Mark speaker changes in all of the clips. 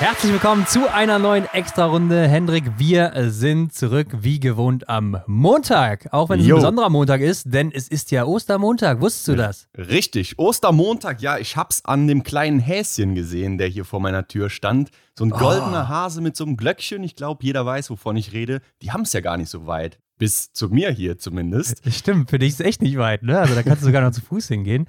Speaker 1: Herzlich willkommen zu einer neuen Extra-Runde. Hendrik, wir sind zurück wie gewohnt am Montag. Auch wenn es
Speaker 2: Jo.
Speaker 1: ein besonderer Montag ist, denn es ist ja Ostermontag. Wusstest du das?
Speaker 2: Richtig, Ostermontag, ja, ich hab's an dem kleinen Häschen gesehen, der hier vor meiner Tür stand. So ein goldener Hase mit so einem Glöckchen, ich glaube, jeder weiß, wovon ich rede. Die haben's ja gar nicht so weit. Bis zu mir hier zumindest.
Speaker 1: Stimmt, für dich ist es echt nicht weit, ne? Also da kannst du sogar noch zu Fuß hingehen.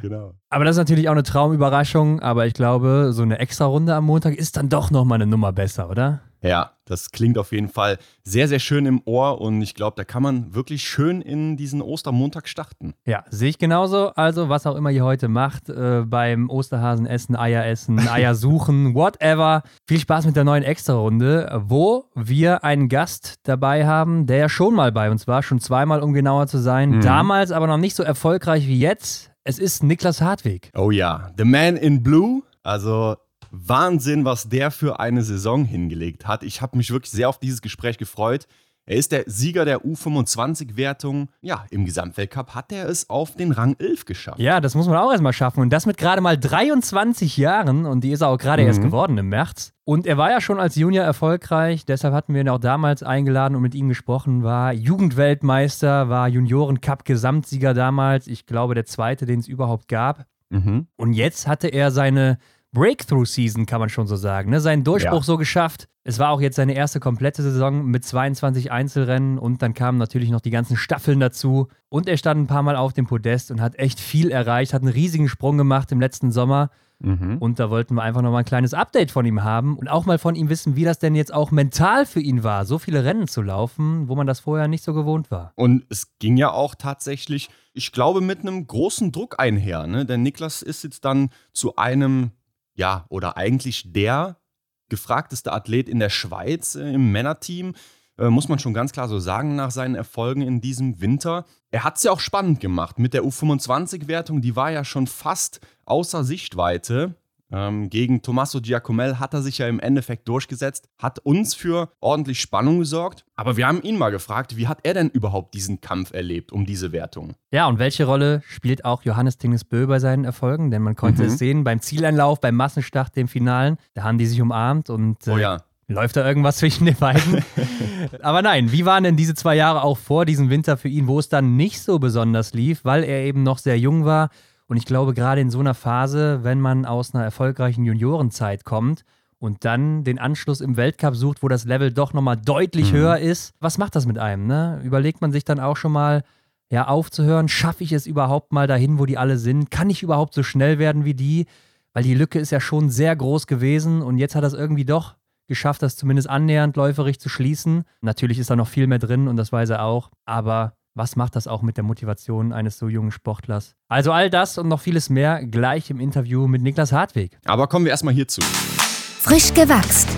Speaker 2: Genau.
Speaker 1: Aber das ist natürlich auch eine Traumüberraschung. Aber ich glaube, so eine Extra-Runde am Montag ist dann doch nochmal eine Nummer besser, oder?
Speaker 2: Ja, das klingt auf jeden Fall sehr, sehr schön im Ohr und ich glaube, da kann man wirklich schön in diesen Ostermontag starten.
Speaker 1: Ja, sehe ich genauso. Also, was auch immer ihr heute macht, äh, beim Osterhasen essen, Eier essen, Eier suchen, whatever. Viel Spaß mit der neuen Extra-Runde, wo wir einen Gast dabei haben, der ja schon mal bei uns war, schon zweimal, um genauer zu sein.
Speaker 2: Mhm.
Speaker 1: Damals aber noch nicht so erfolgreich wie jetzt. Es ist Niklas Hartwig.
Speaker 2: Oh ja, The Man in Blue, also Wahnsinn, was der für eine Saison hingelegt hat. Ich habe mich wirklich sehr auf dieses Gespräch gefreut. Er ist der Sieger der U25-Wertung. Ja, im Gesamtweltcup hat er es auf den Rang 11 geschafft.
Speaker 1: Ja, das muss man auch erstmal schaffen. Und das mit gerade mal 23 Jahren. Und die ist er auch gerade
Speaker 2: Mhm.
Speaker 1: erst geworden im März. Und er war ja schon als Junior erfolgreich. Deshalb hatten wir ihn auch damals eingeladen und mit ihm gesprochen. War Jugendweltmeister, war Junioren-Cup-Gesamtsieger damals. Ich glaube, der zweite, den es überhaupt gab.
Speaker 2: Mhm.
Speaker 1: Und jetzt hatte er seine Breakthrough-Season, kann man schon so sagen. Ne? Seinen Durchbruch
Speaker 2: Ja.
Speaker 1: so geschafft. Es war auch jetzt seine erste komplette Saison mit 22 Einzelrennen und dann kamen natürlich noch die ganzen Staffeln dazu. Und er stand ein paar Mal auf dem Podest und hat echt viel erreicht, hat einen riesigen Sprung gemacht im letzten Sommer.
Speaker 2: Mhm.
Speaker 1: Und da wollten wir einfach nochmal ein kleines Update von ihm haben und auch mal von ihm wissen, wie das denn jetzt auch mental für ihn war, so viele Rennen zu laufen, wo man das vorher nicht so gewohnt war.
Speaker 2: Und es ging ja auch tatsächlich, ich glaube, mit einem großen Druck einher. Ne? Denn Niklas ist jetzt dann zu einem, ja, oder eigentlich der gefragteste Athlet in der Schweiz äh, im Männerteam. Äh, muss man schon ganz klar so sagen, nach seinen Erfolgen in diesem Winter. Er hat es ja auch spannend gemacht mit der U25-Wertung. Die war ja schon fast außer Sichtweite. Ähm, gegen Tommaso Giacomel hat er sich ja im Endeffekt durchgesetzt, hat uns für ordentlich Spannung gesorgt. Aber wir haben ihn mal gefragt, wie hat er denn überhaupt diesen Kampf erlebt um diese Wertung?
Speaker 1: Ja, und welche Rolle spielt auch Johannes Tingesbö bei seinen Erfolgen? Denn man konnte
Speaker 2: Mhm.
Speaker 1: es sehen beim Zieleinlauf, beim Massenstart, dem Finalen. Da haben die sich umarmt und äh,
Speaker 2: Oh ja.
Speaker 1: läuft da irgendwas zwischen den beiden. Aber nein, wie waren denn diese zwei Jahre auch vor diesem Winter für ihn, wo es dann nicht so besonders lief, weil er eben noch sehr jung war? Und ich glaube, gerade in so einer Phase, wenn man aus einer erfolgreichen Juniorenzeit kommt und dann den Anschluss im Weltcup sucht, wo das Level doch nochmal deutlich
Speaker 2: Mhm.
Speaker 1: höher ist, was macht das mit einem? Ne? Überlegt man sich dann auch schon mal, ja, aufzuhören? Schaffe ich es überhaupt mal dahin, wo die alle sind? Kann ich überhaupt so schnell werden wie die? Weil die Lücke ist ja schon sehr groß gewesen und jetzt hat er es irgendwie doch geschafft, das zumindest annähernd läuferig zu schließen. Natürlich ist da noch viel mehr drin und das weiß er auch. Aber was macht das auch mit der Motivation eines so jungen Sportlers? Also all das und noch vieles mehr gleich im Interview mit Niklas Hartwig.
Speaker 2: Aber kommen wir erstmal hierzu.
Speaker 3: Frisch gewachst.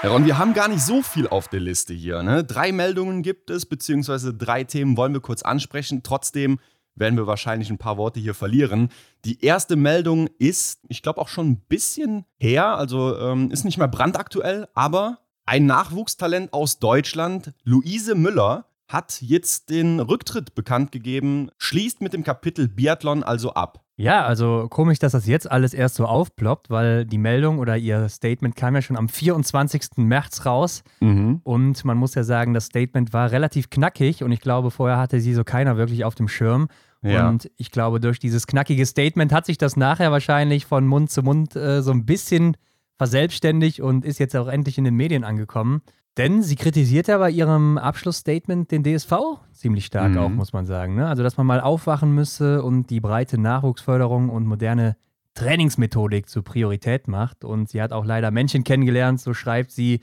Speaker 2: Herr Ron, wir haben gar nicht so viel auf der Liste hier. Ne? Drei Meldungen gibt es, beziehungsweise drei Themen wollen wir kurz ansprechen. Trotzdem werden wir wahrscheinlich ein paar Worte hier verlieren. Die erste Meldung ist, ich glaube auch schon ein bisschen her, also ähm, ist nicht mehr brandaktuell, aber ein Nachwuchstalent aus Deutschland, Luise Müller, hat jetzt den Rücktritt bekannt gegeben, schließt mit dem Kapitel Biathlon also ab.
Speaker 1: Ja, also komisch, dass das jetzt alles erst so aufploppt, weil die Meldung oder ihr Statement kam ja schon am 24. März raus. Und man muss ja sagen, das Statement war relativ knackig und ich glaube, vorher hatte sie so keiner wirklich auf dem Schirm.
Speaker 2: Ja.
Speaker 1: Und ich glaube, durch dieses knackige Statement hat sich das nachher wahrscheinlich von Mund zu Mund äh, so ein bisschen verselbstständigt und ist jetzt auch endlich in den Medien angekommen. Denn sie kritisiert ja bei ihrem Abschlussstatement den DSV ziemlich stark
Speaker 2: Mhm.
Speaker 1: auch, muss man sagen. Ne? Also, dass man mal aufwachen müsse und die breite Nachwuchsförderung und moderne Trainingsmethodik zur Priorität macht. Und sie hat auch leider Menschen kennengelernt, so schreibt sie,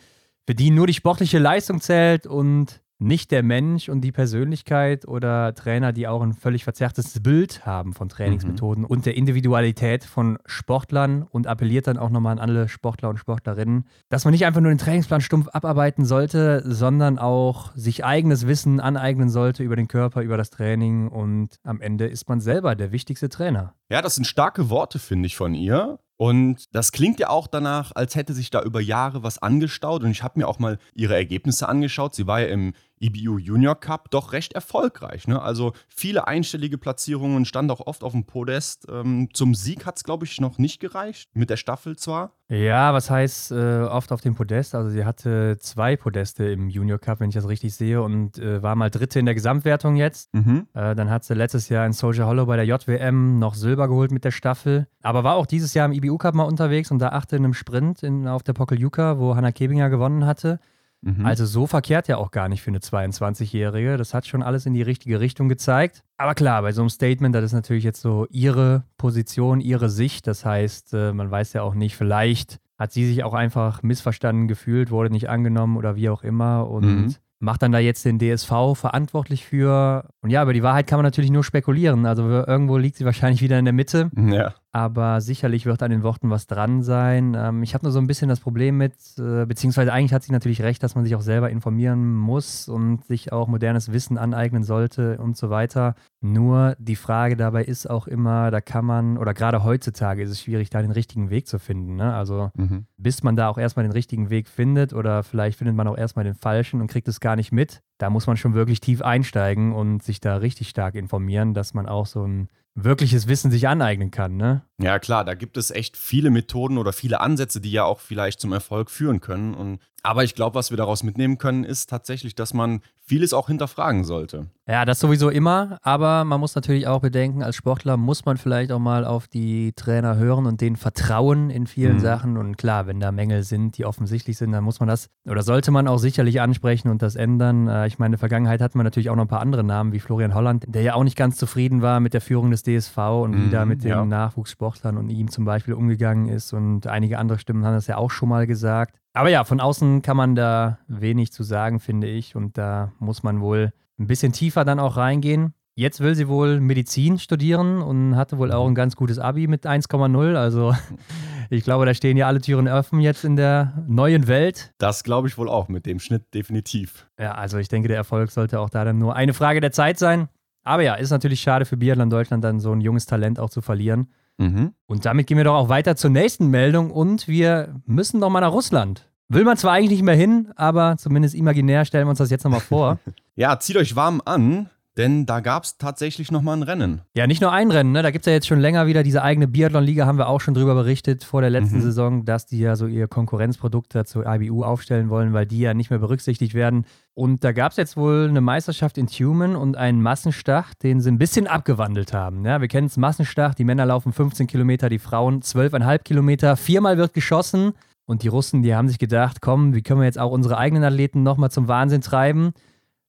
Speaker 1: für die nur die sportliche Leistung zählt und nicht der Mensch und die Persönlichkeit oder Trainer, die auch ein völlig verzerrtes Bild haben von Trainingsmethoden und der Individualität von Sportlern und appelliert dann auch nochmal an alle Sportler und Sportlerinnen, dass man nicht einfach nur den Trainingsplan stumpf abarbeiten sollte, sondern auch sich eigenes Wissen aneignen sollte über den Körper, über das Training und am Ende ist man selber der wichtigste Trainer.
Speaker 2: Ja, das sind starke Worte, finde ich, von ihr. Und das klingt ja auch danach, als hätte sich da über Jahre was angestaut. Und ich habe mir auch mal ihre Ergebnisse angeschaut. Sie war ja im EBU Junior Cup doch recht erfolgreich. Ne? Also viele einstellige Platzierungen, stand auch oft auf dem Podest. Ähm, zum Sieg hat es, glaube ich, noch nicht gereicht. Mit der Staffel zwar.
Speaker 1: Ja, was heißt äh, oft auf dem Podest? Also sie hatte zwei Podeste im Junior Cup, wenn ich das richtig sehe, und äh, war mal Dritte in der Gesamtwertung jetzt. Mhm. Äh, dann hat sie letztes Jahr in Soldier Hollow bei der JWM noch Silber geholt mit der Staffel. Aber war auch dieses Jahr im IBU Cup mal unterwegs und da achte in einem Sprint in, auf der Pokeljuka, wo Hannah Kebinger gewonnen hatte. Mhm. Also so verkehrt ja auch gar nicht für eine 22-Jährige. Das hat schon alles in die richtige Richtung gezeigt. Aber klar, bei so einem Statement, das ist natürlich jetzt so ihre Position, ihre Sicht. Das heißt, äh, man weiß ja auch nicht, vielleicht hat sie sich auch einfach missverstanden gefühlt, wurde nicht angenommen oder wie auch immer. Und mhm macht dann da jetzt den DSV verantwortlich für. Und ja, über die Wahrheit kann man natürlich nur spekulieren. Also irgendwo liegt sie wahrscheinlich wieder in der Mitte.
Speaker 2: Ja
Speaker 1: aber sicherlich wird an den Worten was dran sein. Ähm, ich habe nur so ein bisschen das Problem mit, äh, beziehungsweise eigentlich hat sie natürlich recht, dass man sich auch selber informieren muss und sich auch modernes Wissen aneignen sollte und so weiter. Nur die Frage dabei ist auch immer, da kann man, oder gerade heutzutage ist es schwierig, da den richtigen Weg zu finden. Ne? Also mhm. bis man da auch erstmal den richtigen Weg findet oder vielleicht findet man auch erstmal den falschen und kriegt es gar nicht mit, da muss man schon wirklich tief einsteigen und sich da richtig stark informieren, dass man auch so ein wirkliches Wissen sich aneignen kann, ne?
Speaker 2: Ja, klar, da gibt es echt viele Methoden oder viele Ansätze, die ja auch vielleicht zum Erfolg führen können. Und, aber ich glaube, was wir daraus mitnehmen können, ist tatsächlich, dass man vieles auch hinterfragen sollte.
Speaker 1: Ja, das sowieso immer, aber man muss natürlich auch bedenken, als Sportler muss man vielleicht auch mal auf die Trainer hören und denen vertrauen in vielen mhm. Sachen. Und klar, wenn da Mängel sind, die offensichtlich sind, dann muss man das oder sollte man auch sicherlich ansprechen und das ändern. Äh, ich meine, in der Vergangenheit hatten wir natürlich auch noch ein paar andere Namen, wie Florian Holland, der ja auch nicht ganz zufrieden war mit der Führung des DSV und mhm, wie da mit den ja. Nachwuchssportlern und ihm zum Beispiel umgegangen ist. Und einige andere Stimmen haben das ja auch schon mal gesagt. Aber ja, von außen kann man da wenig zu sagen, finde ich. Und da muss man wohl ein bisschen tiefer dann auch reingehen. Jetzt will sie wohl Medizin studieren und hatte wohl auch ein ganz gutes Abi mit 1,0. Also ich glaube, da stehen ja alle Türen offen jetzt in der neuen Welt.
Speaker 2: Das glaube ich wohl auch mit dem Schnitt definitiv.
Speaker 1: Ja, also ich denke, der Erfolg sollte auch da dann nur eine Frage der Zeit sein. Aber ja, ist natürlich schade für Biathlon Deutschland dann so ein junges Talent auch zu verlieren. Mhm. Und damit gehen wir doch auch weiter zur nächsten Meldung und wir müssen doch mal nach Russland. Will man zwar eigentlich nicht mehr hin, aber zumindest imaginär stellen wir uns das jetzt nochmal vor.
Speaker 2: ja, zieht euch warm an, denn da gab es tatsächlich nochmal ein Rennen.
Speaker 1: Ja, nicht nur ein Rennen, ne? da gibt es ja jetzt schon länger wieder diese eigene Biathlon-Liga, haben wir auch schon drüber berichtet vor der letzten mhm. Saison, dass die ja so ihr Konkurrenzprodukt zur IBU aufstellen wollen, weil die ja nicht mehr berücksichtigt werden. Und da gab es jetzt wohl eine Meisterschaft in Tumen und einen Massenstart, den sie ein bisschen abgewandelt haben. Ja, wir kennen es, Massenstart, die Männer laufen 15 Kilometer, die Frauen 12,5 Kilometer, viermal wird geschossen. Und die Russen, die haben sich gedacht, komm, wie können wir jetzt auch unsere eigenen Athleten nochmal zum Wahnsinn treiben?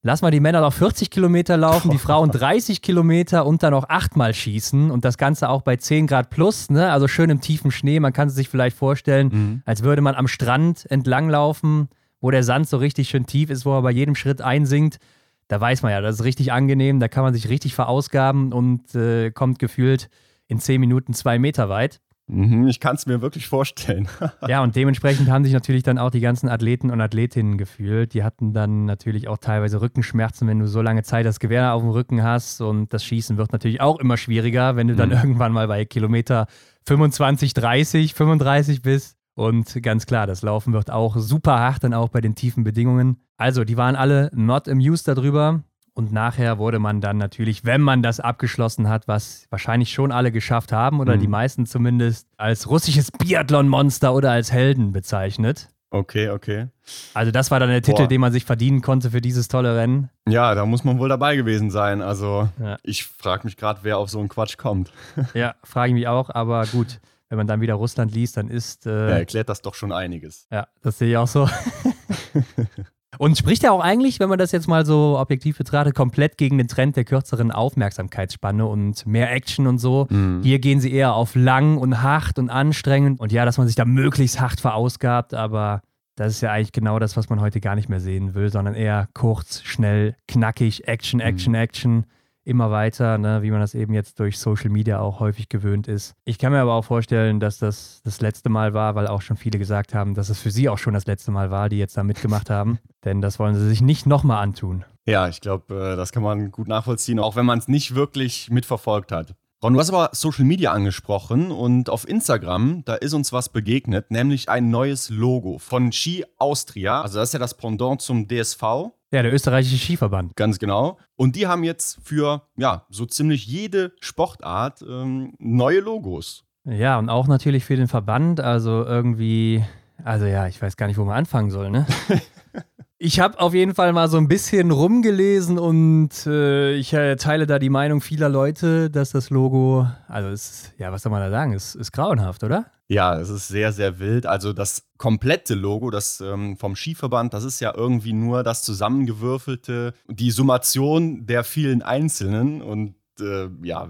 Speaker 1: Lass mal die Männer noch 40 Kilometer laufen, die Frauen 30 Kilometer und dann noch achtmal schießen und das Ganze auch bei 10 Grad plus, ne? also schön im tiefen Schnee. Man kann es sich vielleicht vorstellen, mhm. als würde man am Strand entlanglaufen, wo der Sand so richtig schön tief ist, wo er bei jedem Schritt einsinkt. Da weiß man ja, das ist richtig angenehm, da kann man sich richtig verausgaben und äh, kommt gefühlt in 10 Minuten zwei Meter weit.
Speaker 2: Mhm, ich kann es mir wirklich vorstellen.
Speaker 1: ja, und dementsprechend haben sich natürlich dann auch die ganzen Athleten und Athletinnen gefühlt. Die hatten dann natürlich auch teilweise Rückenschmerzen, wenn du so lange Zeit das Gewehr auf dem Rücken hast. Und das Schießen wird natürlich auch immer schwieriger, wenn du dann mhm. irgendwann mal bei Kilometer 25, 30, 35 bist. Und ganz klar, das Laufen wird auch super hart, dann auch bei den tiefen Bedingungen. Also, die waren alle not amused darüber. Und nachher wurde man dann natürlich, wenn man das abgeschlossen hat, was wahrscheinlich schon alle geschafft haben oder mhm. die meisten zumindest, als russisches Biathlon-Monster oder als Helden bezeichnet.
Speaker 2: Okay, okay.
Speaker 1: Also das war dann der Titel, Boah. den man sich verdienen konnte für dieses tolle Rennen.
Speaker 2: Ja, da muss man wohl dabei gewesen sein. Also ja. ich frage mich gerade, wer auf so einen Quatsch kommt.
Speaker 1: ja, frage ich mich auch, aber gut. Wenn man dann wieder Russland liest, dann ist.
Speaker 2: Äh, ja, erklärt das doch schon einiges.
Speaker 1: Ja, das sehe ich auch so. Und spricht ja auch eigentlich, wenn man das jetzt mal so objektiv betrachtet, komplett gegen den Trend der kürzeren Aufmerksamkeitsspanne und mehr Action und so. Mhm. Hier gehen sie eher auf lang und hart und anstrengend. Und ja, dass man sich da möglichst hart verausgabt, aber das ist ja eigentlich genau das, was man heute gar nicht mehr sehen will, sondern eher kurz, schnell, knackig, Action, Action, mhm. Action immer weiter, ne, wie man das eben jetzt durch Social Media auch häufig gewöhnt ist. Ich kann mir aber auch vorstellen, dass das das letzte Mal war, weil auch schon viele gesagt haben, dass es für sie auch schon das letzte Mal war, die jetzt da mitgemacht haben. Denn das wollen sie sich nicht nochmal antun.
Speaker 2: Ja, ich glaube, äh, das kann man gut nachvollziehen, auch wenn man es nicht wirklich mitverfolgt hat. Ron, du hast aber Social Media angesprochen und auf Instagram, da ist uns was begegnet, nämlich ein neues Logo von Ski Austria. Also das ist ja das Pendant zum DSV.
Speaker 1: Ja, der österreichische Skiverband.
Speaker 2: Ganz genau. Und die haben jetzt für ja so ziemlich jede Sportart ähm, neue Logos.
Speaker 1: Ja, und auch natürlich für den Verband. Also irgendwie, also ja, ich weiß gar nicht, wo man anfangen soll, ne? Ich habe auf jeden Fall mal so ein bisschen rumgelesen und äh, ich äh, teile da die Meinung vieler Leute, dass das Logo, also es, ja, was soll man da sagen, es ist grauenhaft, oder?
Speaker 2: Ja, es ist sehr, sehr wild. Also das komplette Logo, das ähm, vom Skiverband, das ist ja irgendwie nur das zusammengewürfelte, die Summation der vielen Einzelnen und äh, ja,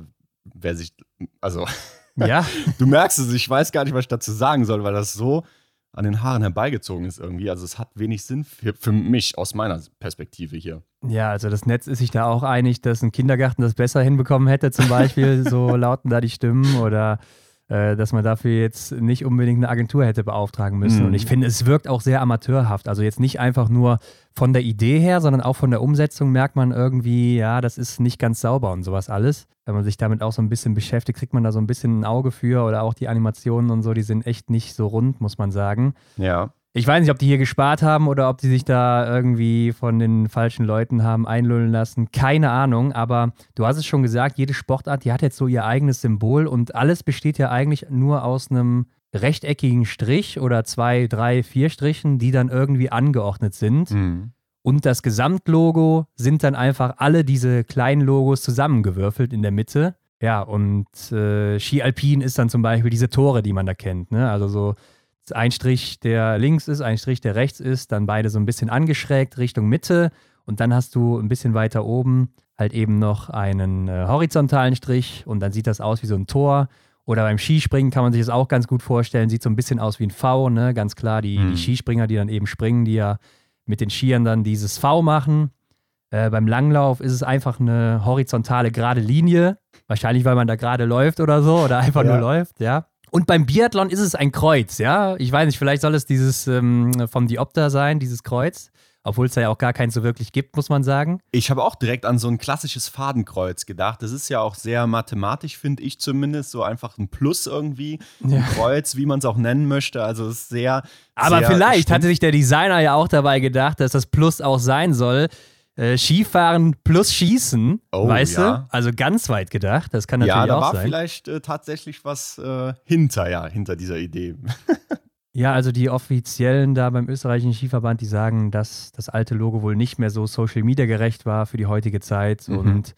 Speaker 2: wer sich, also
Speaker 1: ja,
Speaker 2: du merkst es, ich weiß gar nicht, was ich dazu sagen soll, weil das so an den Haaren herbeigezogen ist irgendwie. Also es hat wenig Sinn für, für mich aus meiner Perspektive hier.
Speaker 1: Ja, also das Netz ist sich da auch einig, dass ein Kindergarten das besser hinbekommen hätte, zum Beispiel. so lauten da die Stimmen oder dass man dafür jetzt nicht unbedingt eine Agentur hätte beauftragen müssen.
Speaker 2: Mhm.
Speaker 1: Und ich finde, es wirkt auch sehr amateurhaft. Also jetzt nicht einfach nur von der Idee her, sondern auch von der Umsetzung merkt man irgendwie, ja, das ist nicht ganz sauber und sowas alles. Wenn man sich damit auch so ein bisschen beschäftigt, kriegt man da so ein bisschen ein Auge für oder auch die Animationen und so, die sind echt nicht so rund, muss man sagen.
Speaker 2: Ja.
Speaker 1: Ich weiß nicht, ob die hier gespart haben oder ob die sich da irgendwie von den falschen Leuten haben einlullen lassen. Keine Ahnung, aber du hast es schon gesagt, jede Sportart, die hat jetzt so ihr eigenes Symbol und alles besteht ja eigentlich nur aus einem rechteckigen Strich oder zwei, drei, vier Strichen, die dann irgendwie angeordnet sind.
Speaker 2: Mhm.
Speaker 1: Und das Gesamtlogo sind dann einfach alle diese kleinen Logos zusammengewürfelt in der Mitte. Ja, und äh, Ski Alpin ist dann zum Beispiel diese Tore, die man da kennt. Ne? Also so ein Strich, der links ist, ein Strich, der rechts ist, dann beide so ein bisschen angeschrägt Richtung Mitte. Und dann hast du ein bisschen weiter oben halt eben noch einen äh, horizontalen Strich und dann sieht das aus wie so ein Tor. Oder beim Skispringen kann man sich das auch ganz gut vorstellen. Sieht so ein bisschen aus wie ein V, ne? Ganz klar, die,
Speaker 2: Mhm.
Speaker 1: die Skispringer, die dann eben springen, die ja mit den Skiern dann dieses V machen. Äh, beim Langlauf ist es einfach eine horizontale gerade Linie. Wahrscheinlich, weil man da gerade läuft oder so oder einfach
Speaker 2: Ja.
Speaker 1: nur läuft, ja. Und beim Biathlon ist es ein Kreuz, ja. Ich weiß nicht, vielleicht soll es dieses ähm, vom Diopter sein, dieses Kreuz. Obwohl es da ja auch gar keins so wirklich gibt, muss man sagen.
Speaker 2: Ich habe auch direkt an so ein klassisches Fadenkreuz gedacht. Das ist ja auch sehr mathematisch, finde ich zumindest. So einfach ein Plus irgendwie. Ein
Speaker 1: Ja.
Speaker 2: Kreuz, wie man es auch nennen möchte. Also es ist sehr.
Speaker 1: Aber
Speaker 2: sehr
Speaker 1: vielleicht
Speaker 2: stumpf.
Speaker 1: hatte sich der Designer ja auch dabei gedacht, dass das Plus auch sein soll. Äh, Skifahren plus Schießen,
Speaker 2: Oh,
Speaker 1: weißt
Speaker 2: ja.
Speaker 1: du? Also ganz weit gedacht. Das kann natürlich
Speaker 2: Ja, da
Speaker 1: auch
Speaker 2: war
Speaker 1: sein.
Speaker 2: vielleicht äh, tatsächlich was äh, hinter, ja, hinter dieser Idee.
Speaker 1: Ja, also die Offiziellen da beim österreichischen Skiverband, die sagen, dass das alte Logo wohl nicht mehr so Social Media gerecht war für die heutige Zeit
Speaker 2: Mhm.
Speaker 1: und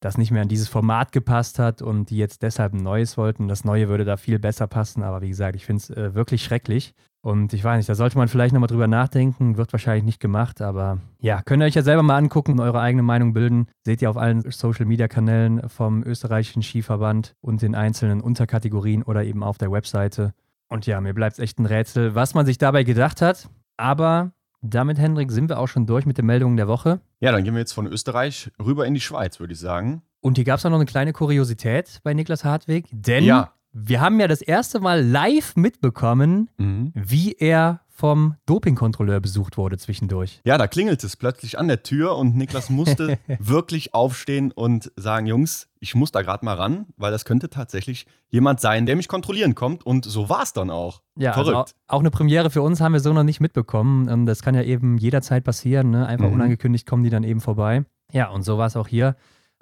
Speaker 1: das nicht mehr an dieses Format gepasst hat und die jetzt deshalb ein neues wollten. Das neue würde da viel besser passen, aber wie gesagt, ich finde es äh, wirklich schrecklich. Und ich weiß nicht, da sollte man vielleicht nochmal drüber nachdenken, wird wahrscheinlich nicht gemacht, aber ja, könnt ihr euch ja selber mal angucken und eure eigene Meinung bilden. Seht ihr auf allen Social Media Kanälen vom österreichischen Skiverband und den einzelnen Unterkategorien oder eben auf der Webseite. Und ja, mir bleibt es echt ein Rätsel, was man sich dabei gedacht hat. Aber damit, Hendrik, sind wir auch schon durch mit den Meldungen der Woche.
Speaker 2: Ja, dann gehen wir jetzt von Österreich rüber in die Schweiz, würde ich sagen.
Speaker 1: Und hier gab es auch noch eine kleine Kuriosität bei Niklas Hartwig, denn
Speaker 2: Ja.
Speaker 1: Wir haben ja das erste Mal live mitbekommen,
Speaker 2: Mhm.
Speaker 1: wie er vom Dopingkontrolleur besucht wurde zwischendurch.
Speaker 2: Ja, da klingelt es plötzlich an der Tür und Niklas musste wirklich aufstehen und sagen, Jungs, ich muss da gerade mal ran, weil das könnte tatsächlich jemand sein, der mich kontrollieren kommt. Und so war es dann auch.
Speaker 1: Ja, also auch,
Speaker 2: Verrückt.
Speaker 1: auch eine Premiere für uns haben wir so noch nicht mitbekommen. Ähm, Das kann ja eben jederzeit passieren. Ne? Einfach
Speaker 2: Mhm.
Speaker 1: unangekündigt kommen die dann eben vorbei. Ja, und so war es auch hier.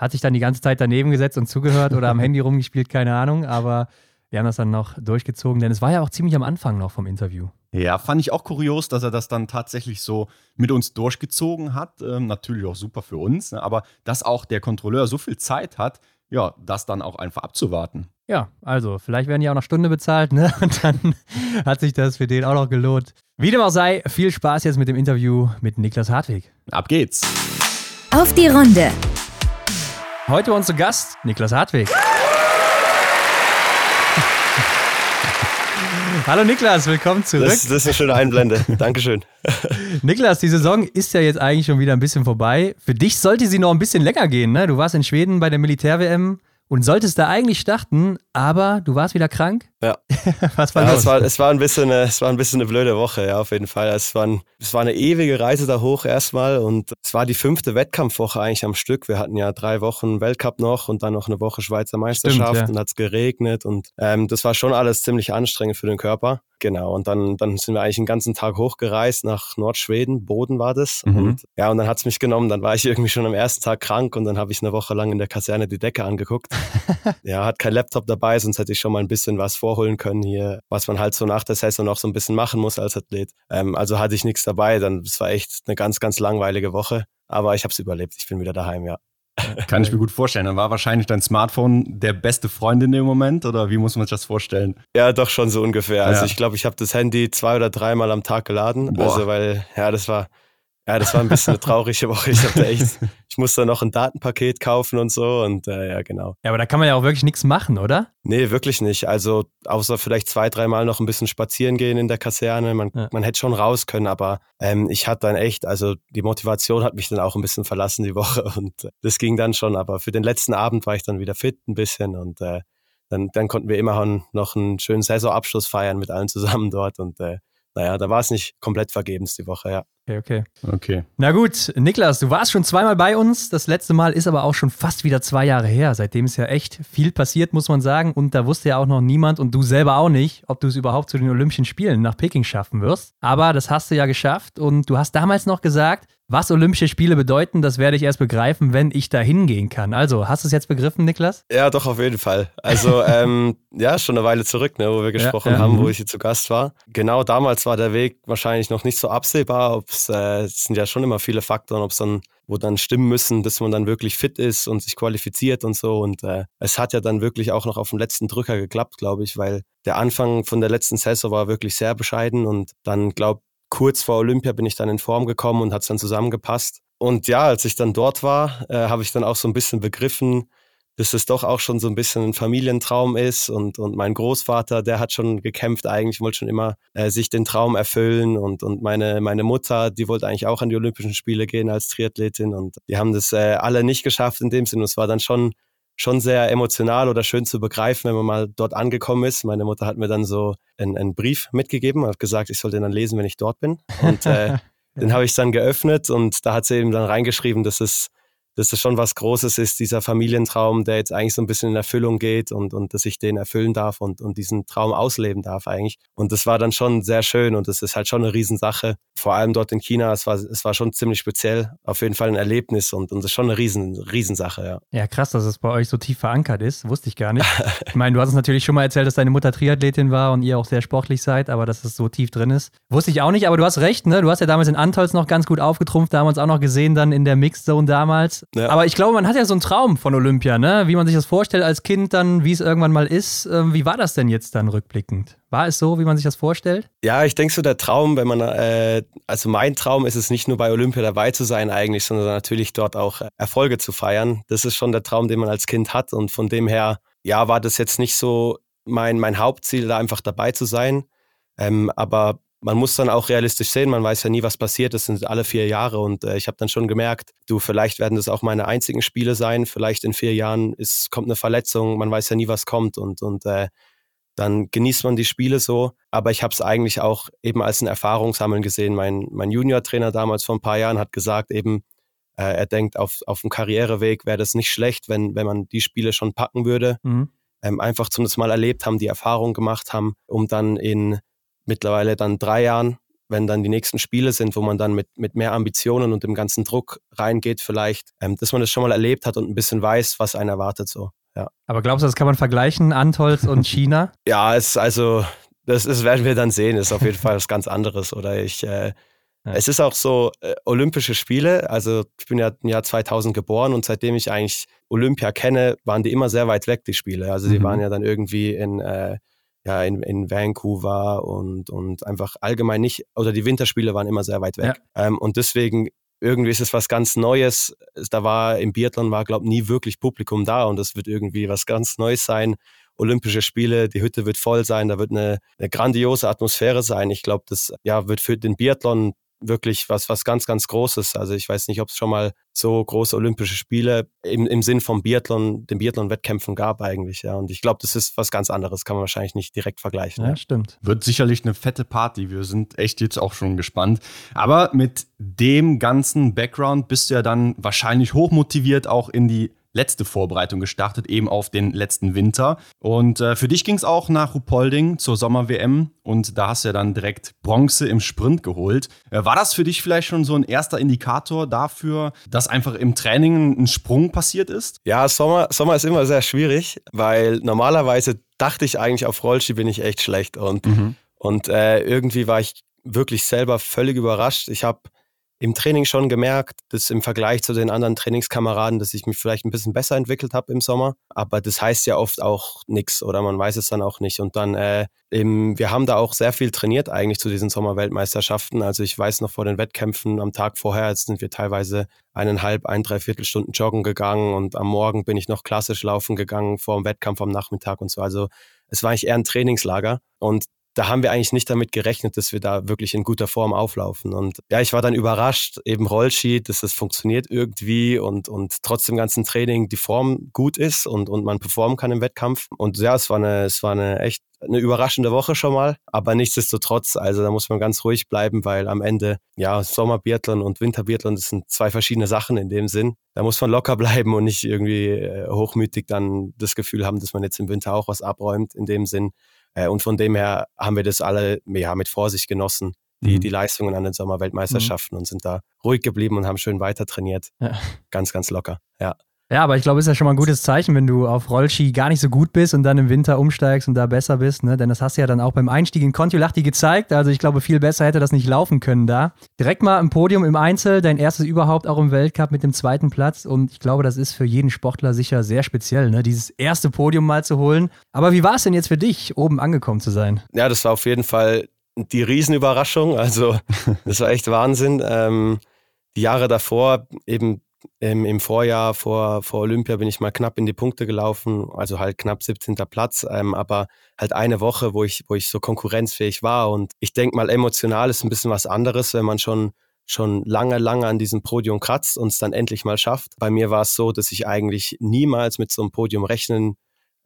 Speaker 1: Hat sich dann die ganze Zeit daneben gesetzt und zugehört oder am Handy rumgespielt, keine Ahnung. Aber wir haben das dann noch durchgezogen, denn es war ja auch ziemlich am Anfang noch vom Interview.
Speaker 2: Ja, fand ich auch kurios, dass er das dann tatsächlich so mit uns durchgezogen hat. Ähm, natürlich auch super für uns, ne? aber dass auch der Kontrolleur so viel Zeit hat, ja, das dann auch einfach abzuwarten.
Speaker 1: Ja, also vielleicht werden die auch noch Stunde bezahlt, ne? Und dann hat sich das für den auch noch gelohnt. Wie dem auch sei, viel Spaß jetzt mit dem Interview mit Niklas Hartwig.
Speaker 2: Ab geht's.
Speaker 3: Auf die Runde.
Speaker 1: Heute bei uns zu Gast Niklas Hartwig. Hallo Niklas, willkommen zurück.
Speaker 4: Das, das ist eine schöne Einblende. Dankeschön.
Speaker 1: Niklas, die Saison ist ja jetzt eigentlich schon wieder ein bisschen vorbei. Für dich sollte sie noch ein bisschen länger gehen, ne? Du warst in Schweden bei der Militär-WM und solltest da eigentlich starten, aber du warst wieder krank.
Speaker 4: Ja.
Speaker 1: Was war
Speaker 4: ja,
Speaker 1: los?
Speaker 4: es, war, es, war ein bisschen eine, es war ein bisschen eine blöde Woche, ja, auf jeden Fall. Es war, ein, es war eine ewige Reise da hoch erstmal und es war die fünfte Wettkampfwoche eigentlich am Stück. Wir hatten ja drei Wochen Weltcup noch und dann noch eine Woche Schweizer Meisterschaft
Speaker 1: Stimmt, ja.
Speaker 4: und hat es geregnet und ähm, das war schon alles ziemlich anstrengend für den Körper. Genau, und dann, dann sind wir eigentlich den ganzen Tag hochgereist nach Nordschweden, Boden war das.
Speaker 2: Mhm.
Speaker 4: Und ja, und dann hat's mich genommen, dann war ich irgendwie schon am ersten Tag krank und dann habe ich eine Woche lang in der Kaserne die Decke angeguckt. ja, hat kein Laptop dabei, sonst hätte ich schon mal ein bisschen was vorholen können hier, was man halt so nach der Saison noch so ein bisschen machen muss als Athlet. Ähm, also hatte ich nichts dabei, dann es war echt eine ganz, ganz langweilige Woche. Aber ich habe es überlebt, ich bin wieder daheim, ja.
Speaker 2: Kann ich mir gut vorstellen. Dann war wahrscheinlich dein Smartphone der beste Freund in dem Moment oder wie muss man sich das vorstellen?
Speaker 4: Ja, doch schon so ungefähr. Also
Speaker 2: Ja.
Speaker 4: ich glaube, ich habe das Handy zwei oder dreimal am Tag geladen.
Speaker 2: Boah.
Speaker 4: Also weil, ja, das war, ja, das war ein bisschen eine traurige Woche. Ich habe da echt, ich musste noch ein Datenpaket kaufen und so und äh, ja, genau.
Speaker 1: ja, aber da kann man ja auch wirklich nichts machen, oder?
Speaker 4: Nee, wirklich nicht. Also außer vielleicht zwei, dreimal noch ein bisschen spazieren gehen in der Kaserne. Man,
Speaker 1: Ja.
Speaker 4: man hätte schon raus können, aber ähm, ich hatte dann echt, also die Motivation hat mich dann auch ein bisschen verlassen die Woche und äh, das ging dann schon. Aber für den letzten Abend war ich dann wieder fit ein bisschen und äh, dann, dann konnten wir immerhin noch einen schönen Saisonabschluss feiern mit allen zusammen dort und äh, naja, da war es nicht komplett vergebens die Woche, ja.
Speaker 1: Okay, okay.
Speaker 2: Okay.
Speaker 1: Na gut, Niklas, du warst schon zweimal bei uns. Das letzte Mal ist aber auch schon fast wieder zwei Jahre her. Seitdem ist ja echt viel passiert, muss man sagen. Und da wusste ja auch noch niemand und du selber auch nicht, ob du es überhaupt zu den Olympischen Spielen nach Peking schaffen wirst. Aber das hast du ja geschafft und du hast damals noch gesagt, was Olympische Spiele bedeuten, das werde ich erst begreifen, wenn ich da hingehen kann. Also, hast du es jetzt begriffen, Niklas?
Speaker 4: Ja, doch, auf jeden Fall. Also, ähm, ja, schon eine Weile zurück, ne, wo wir gesprochen
Speaker 1: ja.
Speaker 4: haben, wo
Speaker 2: Mhm.
Speaker 4: ich hier zu Gast war. Genau damals war der Weg wahrscheinlich noch nicht so absehbar. Ob's, äh, es sind ja schon immer viele Faktoren, ob es dann, wo dann stimmen müssen, dass man dann wirklich fit ist und sich qualifiziert und so. Und äh, es hat ja dann wirklich auch noch auf den letzten Drücker geklappt, glaube ich, weil der Anfang von der letzten Saison war wirklich sehr bescheiden und dann, glaube kurz vor Olympia bin ich dann in Form gekommen und hat es dann zusammengepasst. Und ja, als ich dann dort war, äh, habe ich dann auch so ein bisschen begriffen, dass es doch auch schon so ein bisschen ein Familientraum ist und, und mein Großvater, der hat schon gekämpft eigentlich, wollte schon immer äh, sich den Traum erfüllen und, und meine, meine Mutter, die wollte eigentlich auch an die Olympischen Spiele gehen als Triathletin und die haben das äh, alle nicht geschafft in dem Sinne. Es war dann schon, schon sehr emotional oder schön zu begreifen, wenn man mal dort angekommen ist. Meine Mutter hat mir dann so einen, einen Brief mitgegeben, hat gesagt, ich soll den dann lesen, wenn ich dort bin. Und äh, den habe ich dann geöffnet und da hat sie eben dann reingeschrieben, dass es dass es schon was Großes ist, dieser Familientraum, der jetzt eigentlich so ein bisschen in Erfüllung geht und, und dass ich den erfüllen darf und, und diesen Traum ausleben darf eigentlich. Und das war dann schon sehr schön und das ist halt schon eine Riesensache. Vor allem dort in China, es war, es war schon ziemlich speziell, auf jeden Fall ein Erlebnis und, und das ist schon eine Riesen, Riesensache, ja.
Speaker 1: Ja, krass, dass es bei euch so tief verankert ist. Wusste ich gar nicht. Ich meine, du hast uns natürlich schon mal erzählt, dass deine Mutter Triathletin war und ihr auch sehr sportlich seid, aber dass es so tief drin ist. Wusste ich auch nicht, aber du hast recht, ne? Du hast ja damals in Antolz noch ganz gut aufgetrumpft, da haben wir uns auch noch gesehen dann in der Mixed Zone
Speaker 4: Ja.
Speaker 1: Aber ich glaube, man hat ja so einen Traum von Olympia, ne? Wie man sich das vorstellt als Kind dann, wie es irgendwann mal ist. Ähm, Wie war das denn jetzt dann rückblickend? War es so, wie man sich das vorstellt?
Speaker 4: Ja, ich denke so, der Traum, wenn man, äh, also mein Traum ist es nicht nur bei Olympia dabei zu sein eigentlich, sondern natürlich dort auch Erfolge zu feiern. Das ist schon der Traum, den man als Kind hat und von dem her, ja, war das jetzt nicht so mein, mein Hauptziel, da einfach dabei zu sein. Ähm, aber man muss dann auch realistisch sehen, man weiß ja nie, was passiert. Das sind alle vier Jahre und äh, ich habe dann schon gemerkt, du, vielleicht werden das auch meine einzigen Spiele sein. Vielleicht in vier Jahren ist, kommt eine Verletzung, man weiß ja nie, was kommt und, und äh, dann genießt man die Spiele so. Aber ich habe es eigentlich auch eben als ein Erfahrungssammeln gesehen. Mein, mein Junior-Trainer damals vor ein paar Jahren hat gesagt, eben, äh, er denkt, auf, auf dem Karriereweg wäre das nicht schlecht, wenn, wenn man die Spiele schon packen würde.
Speaker 1: Mhm.
Speaker 4: Ähm, einfach zum das mal erlebt haben, die Erfahrung gemacht haben, um dann in mittlerweile dann drei Jahren, wenn dann die nächsten Spiele sind, wo man dann mit, mit mehr Ambitionen und dem ganzen Druck reingeht, vielleicht, ähm, dass man das schon mal erlebt hat und ein bisschen weiß, was einen erwartet so. Ja.
Speaker 1: Aber glaubst du, das kann man vergleichen, Antolz und China?
Speaker 4: Ja, es also, das, das werden wir dann sehen. ist auf jeden Fall was ganz anderes. Oder ich, äh,
Speaker 1: Ja.
Speaker 4: es ist auch so äh, Olympische Spiele. Also ich bin ja im Jahr 2000 geboren und seitdem ich eigentlich Olympia kenne, waren die immer sehr weit weg die Spiele. Also die
Speaker 1: Mhm.
Speaker 4: waren ja dann irgendwie in äh, ja in, in Vancouver und und einfach allgemein nicht. Oder die Winterspiele waren immer sehr weit weg. Ähm, und deswegen irgendwie ist es was ganz Neues. Es- Da war im Biathlon war glaube nie wirklich Publikum da und das wird irgendwie was ganz Neues sein. Olympische Spiele, die Hütte wird voll sein, da wird eine, eine grandiose Atmosphäre sein. Ich glaube, das ja, wird für den Biathlon wirklich was, was ganz, ganz Großes. Also ich weiß nicht, ob es schon mal so große Olympische Spiele im, im Sinn vom Biathlon, den Biathlon-Wettkämpfen gab eigentlich. Ja. Und ich glaube, das ist was ganz anderes, kann man wahrscheinlich nicht direkt vergleichen.
Speaker 1: Ja,
Speaker 4: ja,
Speaker 1: stimmt.
Speaker 2: Wird sicherlich eine fette Party. Wir sind echt jetzt auch schon gespannt. Aber mit dem ganzen Background bist du ja dann wahrscheinlich hochmotiviert auch in die letzte Vorbereitung gestartet, eben auf den letzten Winter. Und äh, für dich ging es auch nach Rupolding zur Sommer-WM und da hast du ja dann direkt Bronze im Sprint geholt. Äh, war das für dich vielleicht schon so ein erster Indikator dafür, dass einfach im Training ein Sprung passiert ist?
Speaker 4: Ja, Sommer, Sommer ist immer sehr schwierig, weil normalerweise dachte ich eigentlich, auf Rollski bin ich echt schlecht und, mhm. und äh, irgendwie war ich wirklich selber völlig überrascht. Ich habe im Training schon gemerkt, dass im Vergleich zu den anderen Trainingskameraden, dass ich mich vielleicht ein bisschen besser entwickelt habe im Sommer. Aber das heißt ja oft auch nichts oder man weiß es dann auch nicht. Und dann, äh, eben, wir haben da auch sehr viel trainiert eigentlich zu diesen Sommerweltmeisterschaften. Also ich weiß noch vor den Wettkämpfen am Tag vorher, jetzt sind wir teilweise eineinhalb, ein, dreiviertel Stunden joggen gegangen und am Morgen bin ich noch klassisch laufen gegangen vor dem Wettkampf am Nachmittag und so. Also es war eigentlich eher ein Trainingslager. Und da haben wir eigentlich nicht damit gerechnet, dass wir da wirklich in guter Form auflaufen. Und ja, ich war dann überrascht, eben Rollski, dass das funktioniert irgendwie und, und trotz dem ganzen Training die Form gut ist und, und man performen kann im Wettkampf. Und ja, es war eine, es war eine echt eine überraschende Woche schon mal, aber nichtsdestotrotz, also da muss man ganz ruhig bleiben, weil am Ende, ja, Sommerbiathlon und Winterbiathlon, das sind zwei verschiedene Sachen in dem Sinn. Da muss man locker bleiben und nicht irgendwie äh, hochmütig dann das Gefühl haben, dass man jetzt im Winter auch was abräumt in dem Sinn. Äh, und von dem her haben wir das alle ja, mit Vorsicht genossen, die, mhm. die Leistungen an den Sommerweltmeisterschaften mhm. und sind da ruhig geblieben und haben schön weiter trainiert. Ja. Ganz, ganz locker, ja.
Speaker 1: Ja, aber ich glaube, es ist ja schon mal ein gutes Zeichen, wenn du auf Rollski gar nicht so gut bist und dann im Winter umsteigst und da besser bist, ne? Denn das hast du ja dann auch beim Einstieg in Kontiolahti gezeigt. Also ich glaube, viel besser hätte das nicht laufen können da. Direkt mal im Podium im Einzel, dein erstes überhaupt auch im Weltcup mit dem zweiten Platz. Und ich glaube, das ist für jeden Sportler sicher sehr speziell, ne? Dieses erste Podium mal zu holen. Aber wie war es denn jetzt für dich, oben angekommen zu sein?
Speaker 4: Ja, das war auf jeden Fall die Riesenüberraschung. Also das war echt Wahnsinn. Ähm, die Jahre davor eben ähm, Im Vorjahr vor, vor Olympia bin ich mal knapp in die Punkte gelaufen, also halt knapp 17. Platz, ähm, aber halt eine Woche, wo ich, wo ich so konkurrenzfähig war. Und ich denke mal, emotional ist ein bisschen was anderes, wenn man schon schon lange, lange an diesem Podium kratzt und es dann endlich mal schafft. Bei mir war es so, dass ich eigentlich niemals mit so einem Podium rechnen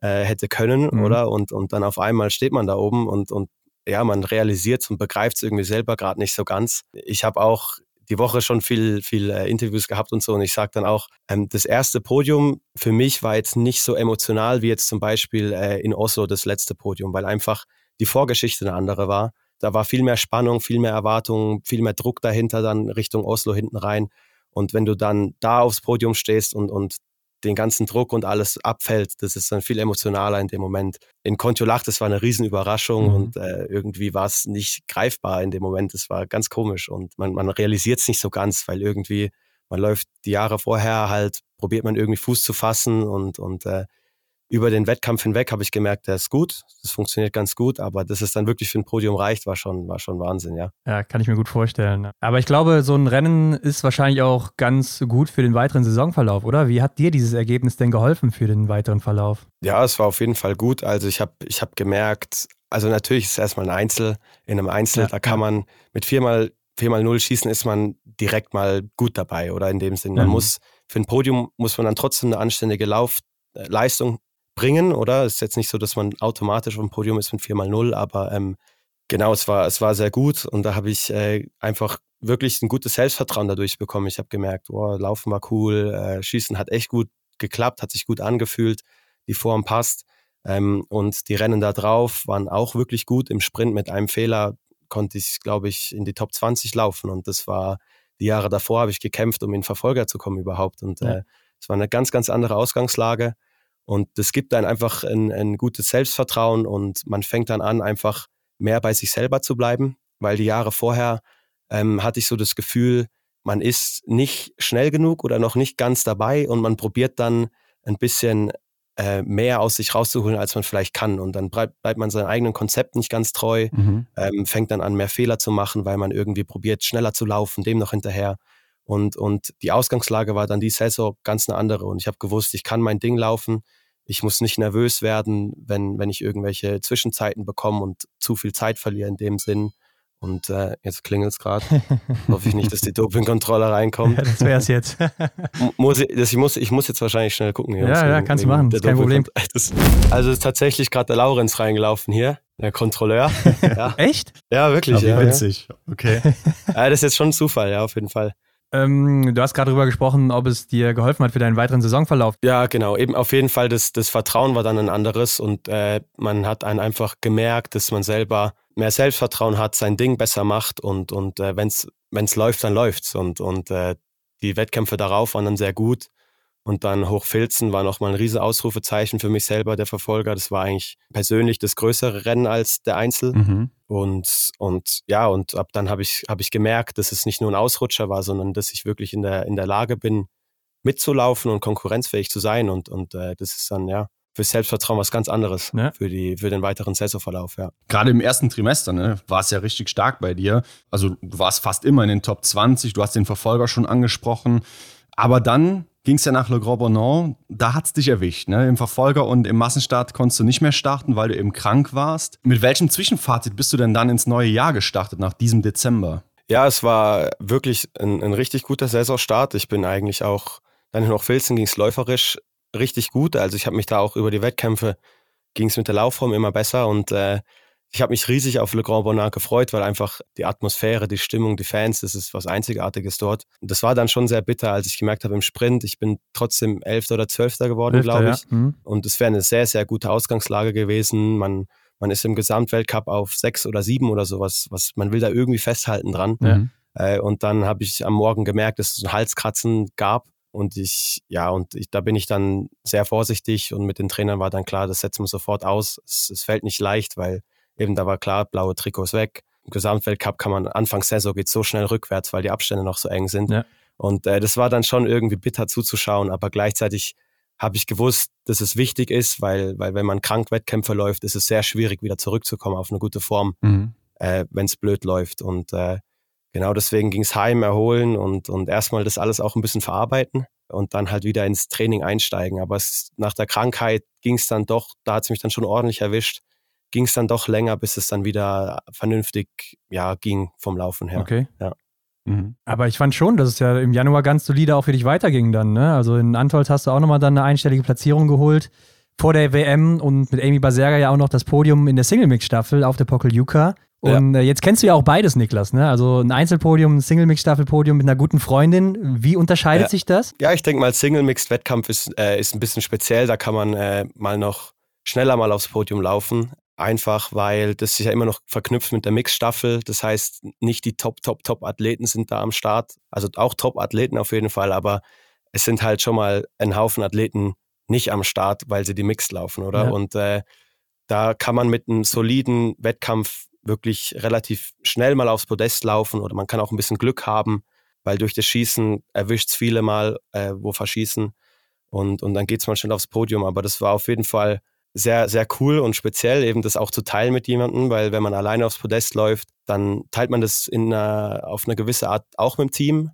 Speaker 4: äh, hätte können, mhm. oder? Und, und dann auf einmal steht man da oben und, und ja, man realisiert es und begreift es irgendwie selber gerade nicht so ganz. Ich habe auch die Woche schon viel, viel äh, Interviews gehabt und so. Und ich sage dann auch, ähm, das erste Podium für mich war jetzt nicht so emotional wie jetzt zum Beispiel äh, in Oslo das letzte Podium, weil einfach die Vorgeschichte eine andere war. Da war viel mehr Spannung, viel mehr Erwartung, viel mehr Druck dahinter dann Richtung Oslo hinten rein. Und wenn du dann da aufs Podium stehst und, und den ganzen Druck und alles abfällt, das ist dann viel emotionaler in dem Moment. In Kontiolach, das war eine Riesenüberraschung mhm. und äh, irgendwie war es nicht greifbar in dem Moment. Das war ganz komisch und man, man realisiert es nicht so ganz, weil irgendwie man läuft die Jahre vorher halt, probiert man irgendwie Fuß zu fassen und, und äh, über den Wettkampf hinweg habe ich gemerkt, der ist gut, das funktioniert ganz gut, aber dass es dann wirklich für ein Podium reicht, war schon, war schon Wahnsinn, ja.
Speaker 1: Ja, kann ich mir gut vorstellen. Aber ich glaube, so ein Rennen ist wahrscheinlich auch ganz gut für den weiteren Saisonverlauf, oder? Wie hat dir dieses Ergebnis denn geholfen für den weiteren Verlauf?
Speaker 4: Ja, es war auf jeden Fall gut. Also ich habe ich hab gemerkt, also natürlich ist es erstmal ein Einzel. In einem Einzel, ja, da kann man mit viermal, viermal null schießen, ist man direkt mal gut dabei, oder in dem Sinn. Man mhm. muss, für ein Podium muss man dann trotzdem eine anständige Laufleistung bringen, oder? Es ist jetzt nicht so, dass man automatisch auf dem Podium ist mit 4x0, aber ähm, genau, es war, es war sehr gut und da habe ich äh, einfach wirklich ein gutes Selbstvertrauen dadurch bekommen. Ich habe gemerkt, oh, Laufen war cool, äh, Schießen hat echt gut geklappt, hat sich gut angefühlt, die Form passt. Ähm, und die Rennen da drauf waren auch wirklich gut. Im Sprint mit einem Fehler konnte ich, glaube ich, in die Top 20 laufen. Und das war, die Jahre davor habe ich gekämpft, um in Verfolger zu kommen überhaupt. Und äh, es war eine ganz, ganz andere Ausgangslage. Und das gibt dann einfach ein, ein gutes Selbstvertrauen und man fängt dann an, einfach mehr bei sich selber zu bleiben, weil die Jahre vorher ähm, hatte ich so das Gefühl, man ist nicht schnell genug oder noch nicht ganz dabei und man probiert dann ein bisschen äh, mehr aus sich rauszuholen, als man vielleicht kann. Und dann bleibt, bleibt man seinem eigenen Konzept nicht ganz treu, mhm. ähm, fängt dann an, mehr Fehler zu machen, weil man irgendwie probiert, schneller zu laufen, dem noch hinterher. Und, und die Ausgangslage war dann die Saison ganz eine andere. Und ich habe gewusst, ich kann mein Ding laufen. Ich muss nicht nervös werden, wenn, wenn ich irgendwelche Zwischenzeiten bekomme und zu viel Zeit verliere in dem Sinn. Und äh, jetzt klingelt es gerade. Hoffe ich nicht, dass die Dopingkontrolle reinkommt.
Speaker 1: Ja, das wäre es jetzt.
Speaker 4: muss ich, das, ich, muss, ich muss jetzt wahrscheinlich schnell gucken.
Speaker 1: Jungs, ja, ja, kannst du machen. Das ist kein Problem.
Speaker 4: Das, also ist tatsächlich gerade der Laurenz reingelaufen hier, der Kontrolleur.
Speaker 1: Ja. Echt?
Speaker 4: Ja, wirklich.
Speaker 2: Ja,
Speaker 4: ja,
Speaker 2: witzig. Okay.
Speaker 4: ja, das ist jetzt schon ein Zufall, ja, auf jeden Fall.
Speaker 1: Ähm, du hast gerade darüber gesprochen, ob es dir geholfen hat für deinen weiteren Saisonverlauf.
Speaker 4: Ja, genau. Eben auf jeden Fall, das, das Vertrauen war dann ein anderes und äh, man hat einen einfach gemerkt, dass man selber mehr Selbstvertrauen hat, sein Ding besser macht und, und äh, wenn es läuft, dann läuft's. Und, und äh, die Wettkämpfe darauf waren dann sehr gut. Und dann Hochfilzen war nochmal ein riesen Ausrufezeichen für mich selber, der Verfolger. Das war eigentlich persönlich das größere Rennen als der Einzel. Mhm. Und, und ja, und ab dann habe ich, hab ich gemerkt, dass es nicht nur ein Ausrutscher war, sondern dass ich wirklich in der, in der Lage bin, mitzulaufen und konkurrenzfähig zu sein. Und, und äh, das ist dann, ja, für Selbstvertrauen was ganz anderes ja. für, die, für den weiteren Saisonverlauf, ja.
Speaker 2: Gerade im ersten Trimester, ne, war es ja richtig stark bei dir. Also du warst fast immer in den Top 20, du hast den Verfolger schon angesprochen. Aber dann ging es ja nach Le Grand Bonan, da hat es dich erwischt. Ne? Im Verfolger und im Massenstart konntest du nicht mehr starten, weil du eben krank warst. Mit welchem Zwischenfazit bist du denn dann ins neue Jahr gestartet, nach diesem Dezember?
Speaker 4: Ja, es war wirklich ein, ein richtig guter Saisonstart. Ich bin eigentlich auch, dann in Hochfilzen ging es läuferisch richtig gut. Also ich habe mich da auch über die Wettkämpfe, ging es mit der Laufform immer besser und äh, ich habe mich riesig auf Le Grand Bonnard gefreut, weil einfach die Atmosphäre, die Stimmung, die Fans, das ist was Einzigartiges dort. Und das war dann schon sehr bitter, als ich gemerkt habe im Sprint, ich bin trotzdem Elfter oder Zwölfter geworden, glaube ich. Ja. Mhm. Und es wäre eine sehr, sehr gute Ausgangslage gewesen. Man, man ist im Gesamtweltcup auf sechs oder sieben oder sowas, was man will da irgendwie festhalten dran. Ja. Äh, und dann habe ich am Morgen gemerkt, dass es ein Halskratzen gab. Und ich, ja, und ich, da bin ich dann sehr vorsichtig und mit den Trainern war dann klar, das setzen wir sofort aus. Es, es fällt nicht leicht, weil Eben da war klar, blaue Trikots weg. Im Gesamtweltcup kann man, Anfangs Saison geht so schnell rückwärts, weil die Abstände noch so eng sind. Ja. Und äh, das war dann schon irgendwie bitter zuzuschauen, aber gleichzeitig habe ich gewusst, dass es wichtig ist, weil, weil wenn man krank Wettkämpfe läuft, ist es sehr schwierig, wieder zurückzukommen auf eine gute Form, mhm. äh, wenn es blöd läuft. Und äh, genau deswegen ging es heim, erholen und, und erstmal das alles auch ein bisschen verarbeiten und dann halt wieder ins Training einsteigen. Aber es, nach der Krankheit ging es dann doch, da hat es mich dann schon ordentlich erwischt ging es dann doch länger, bis es dann wieder vernünftig ja, ging vom Laufen her.
Speaker 1: Okay.
Speaker 4: Ja.
Speaker 1: Mhm. Aber ich fand schon, dass es ja im Januar ganz solide auch für dich weiterging dann. Ne? Also in Antolz hast du auch nochmal dann eine einstellige Platzierung geholt vor der WM und mit Amy Baserga ja auch noch das Podium in der Single-Mix-Staffel auf der Pokeljuka. Und ja. Äh, jetzt kennst du ja auch beides, Niklas. Ne? Also ein Einzelpodium, ein Single-Mix-Staffel-Podium mit einer guten Freundin. Wie unterscheidet
Speaker 4: ja.
Speaker 1: sich das?
Speaker 4: Ja, ich denke mal, Single-Mixed-Wettkampf ist, äh, ist ein bisschen speziell. Da kann man äh, mal noch schneller mal aufs Podium laufen. Einfach weil das ist ja immer noch verknüpft mit der Mixstaffel. Das heißt, nicht die Top, Top, Top-Athleten sind da am Start. Also auch Top-Athleten auf jeden Fall, aber es sind halt schon mal ein Haufen Athleten nicht am Start, weil sie die Mixed laufen, oder? Ja. Und äh, da kann man mit einem soliden Wettkampf wirklich relativ schnell mal aufs Podest laufen oder man kann auch ein bisschen Glück haben, weil durch das Schießen erwischt es viele mal, äh, wo verschießen und, und dann geht es mal schnell aufs Podium. Aber das war auf jeden Fall sehr, sehr cool und speziell, eben das auch zu teilen mit jemandem, weil wenn man alleine aufs Podest läuft, dann teilt man das in einer, auf eine gewisse Art auch mit dem Team.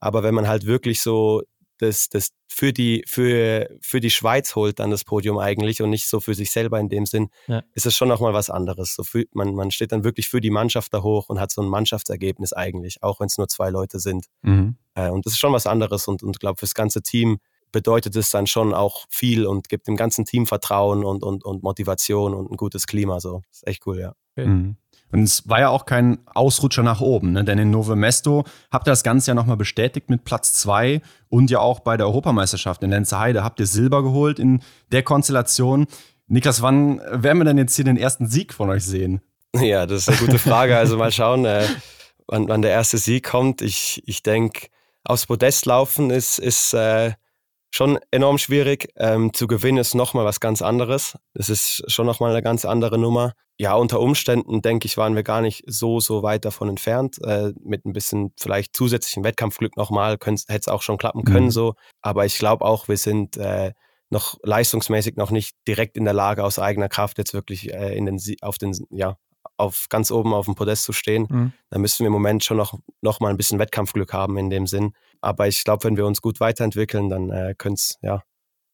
Speaker 4: Aber wenn man halt wirklich so das, das für, die, für, für die Schweiz holt, dann das Podium eigentlich und nicht so für sich selber in dem Sinn, ja. ist es schon nochmal was anderes. So für, man, man steht dann wirklich für die Mannschaft da hoch und hat so ein Mannschaftsergebnis eigentlich, auch wenn es nur zwei Leute sind. Mhm. Äh, und das ist schon was anderes und, und glaube, fürs ganze Team bedeutet es dann schon auch viel und gibt dem ganzen Team Vertrauen und, und, und Motivation und ein gutes Klima. So, ist echt cool, ja.
Speaker 2: Okay. Mhm. Und es war ja auch kein Ausrutscher nach oben, ne? denn in Nove Mesto habt ihr das Ganze ja nochmal bestätigt mit Platz zwei und ja auch bei der Europameisterschaft in Lenzerheide habt ihr Silber geholt in der Konstellation. Niklas, wann werden wir denn jetzt hier den ersten Sieg von euch sehen?
Speaker 4: Ja, das ist eine gute Frage. Also mal schauen, äh, wann, wann, der erste Sieg kommt. Ich, ich denke, aufs Podest laufen ist, ist äh, schon enorm schwierig. Ähm, zu gewinnen ist nochmal was ganz anderes. Es ist schon nochmal eine ganz andere Nummer. Ja, unter Umständen, denke ich, waren wir gar nicht so, so weit davon entfernt. Äh, mit ein bisschen vielleicht zusätzlichem Wettkampfglück nochmal, hätte es auch schon klappen können mhm. so. Aber ich glaube auch, wir sind äh, noch leistungsmäßig noch nicht direkt in der Lage, aus eigener Kraft jetzt wirklich äh, in den, auf den, ja, auf ganz oben auf dem Podest zu stehen. Mhm. Da müssen wir im Moment schon noch, noch mal ein bisschen Wettkampfglück haben in dem Sinn. Aber ich glaube, wenn wir uns gut weiterentwickeln, dann äh, könnte es ja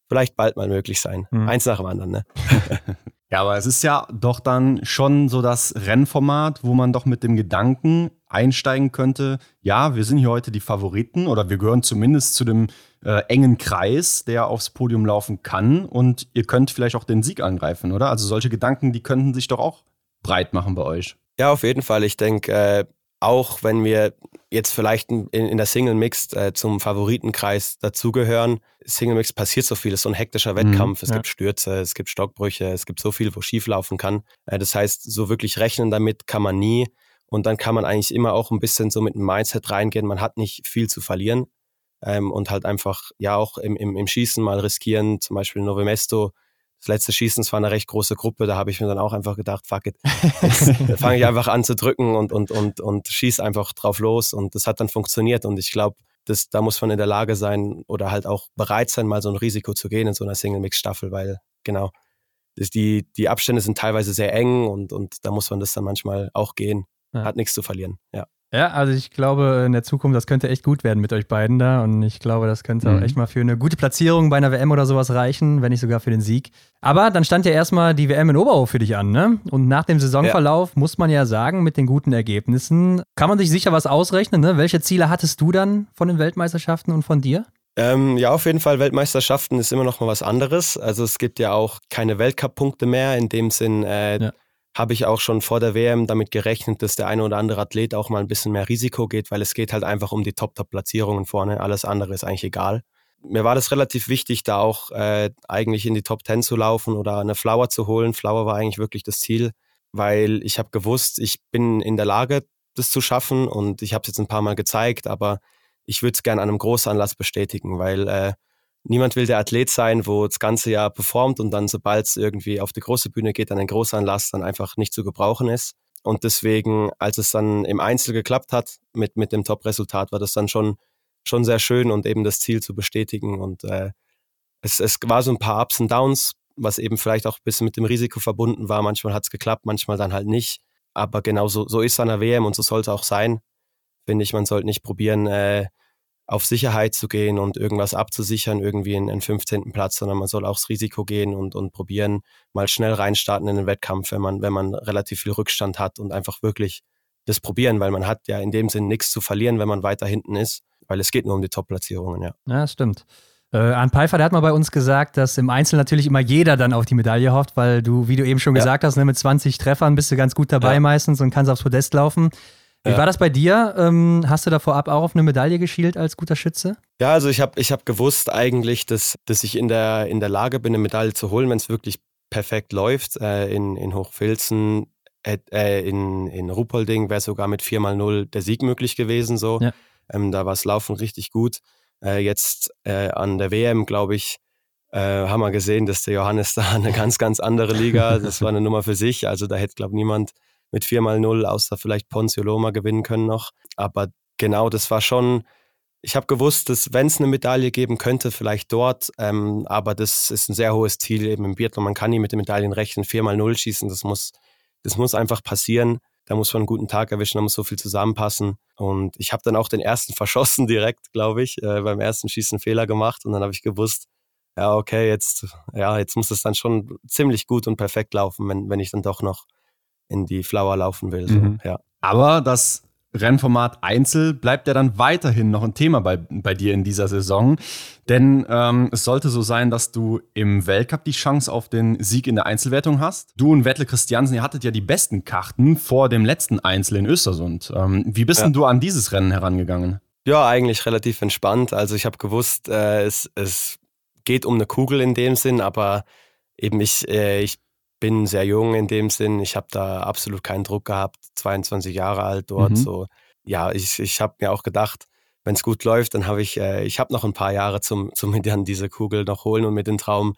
Speaker 4: vielleicht bald mal möglich sein. Mhm. Eins nach dem anderen. Ne?
Speaker 2: Ja, aber es ist ja doch dann schon so das Rennformat, wo man doch mit dem Gedanken einsteigen könnte, ja, wir sind hier heute die Favoriten oder wir gehören zumindest zu dem äh, engen Kreis, der aufs Podium laufen kann und ihr könnt vielleicht auch den Sieg angreifen, oder? Also solche Gedanken, die könnten sich doch auch breit machen bei euch.
Speaker 4: Ja, auf jeden Fall. Ich denke, äh, auch wenn wir jetzt vielleicht in, in der Single Mixed äh, zum Favoritenkreis dazugehören, Single Mixed passiert so viel, es ist so ein hektischer mhm, Wettkampf, mhm, es ja. gibt Stürze, es gibt Stockbrüche, es gibt so viel, wo schief laufen kann. Äh, das heißt, so wirklich rechnen damit kann man nie. Und dann kann man eigentlich immer auch ein bisschen so mit dem Mindset reingehen, man hat nicht viel zu verlieren ähm, und halt einfach ja auch im, im, im Schießen mal riskieren, zum Beispiel Novemesto das letzte Schießen, es war eine recht große Gruppe, da habe ich mir dann auch einfach gedacht, fuck it, fange ich einfach an zu drücken und, und, und, und schieß einfach drauf los und das hat dann funktioniert und ich glaube, das, da muss man in der Lage sein oder halt auch bereit sein, mal so ein Risiko zu gehen in so einer Single-Mix-Staffel, weil genau, das, die, die Abstände sind teilweise sehr eng und, und da muss man das dann manchmal auch gehen. Ja. Hat nichts zu verlieren, ja.
Speaker 1: Ja, also ich glaube, in der Zukunft, das könnte echt gut werden mit euch beiden da. Und ich glaube, das könnte mhm. auch echt mal für eine gute Platzierung bei einer WM oder sowas reichen, wenn nicht sogar für den Sieg. Aber dann stand ja erstmal die WM in Oberhof für dich an, ne? Und nach dem Saisonverlauf ja. muss man ja sagen, mit den guten Ergebnissen, kann man sich sicher was ausrechnen, ne? Welche Ziele hattest du dann von den Weltmeisterschaften und von dir?
Speaker 4: Ähm, ja, auf jeden Fall. Weltmeisterschaften ist immer noch mal was anderes. Also es gibt ja auch keine Weltcup-Punkte mehr. In dem Sinn, äh, ja habe ich auch schon vor der WM damit gerechnet, dass der eine oder andere Athlet auch mal ein bisschen mehr Risiko geht, weil es geht halt einfach um die Top-Top-Platzierungen vorne. Alles andere ist eigentlich egal. Mir war das relativ wichtig, da auch äh, eigentlich in die Top 10 zu laufen oder eine Flower zu holen. Flower war eigentlich wirklich das Ziel, weil ich habe gewusst, ich bin in der Lage, das zu schaffen und ich habe es jetzt ein paar Mal gezeigt, aber ich würde es gerne an einem Großanlass bestätigen, weil äh, niemand will der Athlet sein, wo das ganze Jahr performt und dann, sobald es irgendwie auf die große Bühne geht, an den Großanlass, dann einfach nicht zu gebrauchen ist. Und deswegen, als es dann im Einzel geklappt hat mit, mit dem Top-Resultat, war das dann schon, schon sehr schön und eben das Ziel zu bestätigen. Und äh, es, es war so ein paar Ups und Downs, was eben vielleicht auch ein bisschen mit dem Risiko verbunden war. Manchmal hat es geklappt, manchmal dann halt nicht. Aber genau so, so ist es an der WM und so sollte auch sein. Finde ich, man sollte nicht probieren, äh, auf Sicherheit zu gehen und irgendwas abzusichern, irgendwie einen, einen 15. Platz, sondern man soll auch das Risiko gehen und, und probieren, mal schnell reinstarten in den Wettkampf, wenn man, wenn man relativ viel Rückstand hat und einfach wirklich das probieren, weil man hat ja in dem Sinn nichts zu verlieren, wenn man weiter hinten ist, weil es geht nur um die Top-Platzierungen, ja.
Speaker 1: Ja, stimmt. Äh, Arne Pfeiffer, der hat mal bei uns gesagt, dass im Einzel natürlich immer jeder dann auf die Medaille hofft, weil du, wie du eben schon ja. gesagt hast, ne, mit 20 Treffern bist du ganz gut dabei ja. meistens und kannst aufs Podest laufen. Wie war das bei dir? Ähm, hast du da vorab auch auf eine Medaille geschielt als guter Schütze?
Speaker 4: Ja, also ich habe ich hab gewusst eigentlich, dass, dass ich in der, in der Lage bin, eine Medaille zu holen, wenn es wirklich perfekt läuft. Äh, in, in Hochfilzen, äh, in, in Ruppolding wäre sogar mit 4x0 der Sieg möglich gewesen. So. Ja. Ähm, da war es Laufen richtig gut. Äh, jetzt äh, an der WM, glaube ich, äh, haben wir gesehen, dass der Johannes da eine ganz, ganz andere Liga, das war eine Nummer für sich. Also da hätte, glaube ich, niemand mit 4 mal 0, außer vielleicht Ponzio Loma gewinnen können noch. Aber genau, das war schon, ich habe gewusst, dass wenn es eine Medaille geben könnte, vielleicht dort, ähm, aber das ist ein sehr hohes Ziel eben im Biathlon. Man kann nie mit den Medaillen rechnen, 4 mal 0 schießen, das muss, das muss einfach passieren. Da muss man einen guten Tag erwischen, da muss so viel zusammenpassen. Und ich habe dann auch den ersten verschossen direkt, glaube ich, äh, beim ersten Schießen Fehler gemacht und dann habe ich gewusst, ja, okay, jetzt, ja, jetzt muss es dann schon ziemlich gut und perfekt laufen, wenn, wenn ich dann doch noch in die Flower laufen will. So. Mhm. Ja.
Speaker 2: Aber das Rennformat Einzel bleibt ja dann weiterhin noch ein Thema bei, bei dir in dieser Saison. Denn ähm, es sollte so sein, dass du im Weltcup die Chance auf den Sieg in der Einzelwertung hast. Du und Wettle Christiansen, ihr hattet ja die besten Karten vor dem letzten Einzel in Östersund. Ähm, wie bist ja. denn du an dieses Rennen herangegangen?
Speaker 4: Ja, eigentlich relativ entspannt. Also ich habe gewusst, äh, es, es geht um eine Kugel in dem Sinn, aber eben ich, äh, ich bin sehr jung in dem Sinn. Ich habe da absolut keinen Druck gehabt. 22 Jahre alt dort. Mhm. So, ja, ich, ich habe mir auch gedacht, wenn es gut läuft, dann habe ich, äh, ich habe noch ein paar Jahre zum, zum mir dann diese Kugel noch holen und mit dem Traum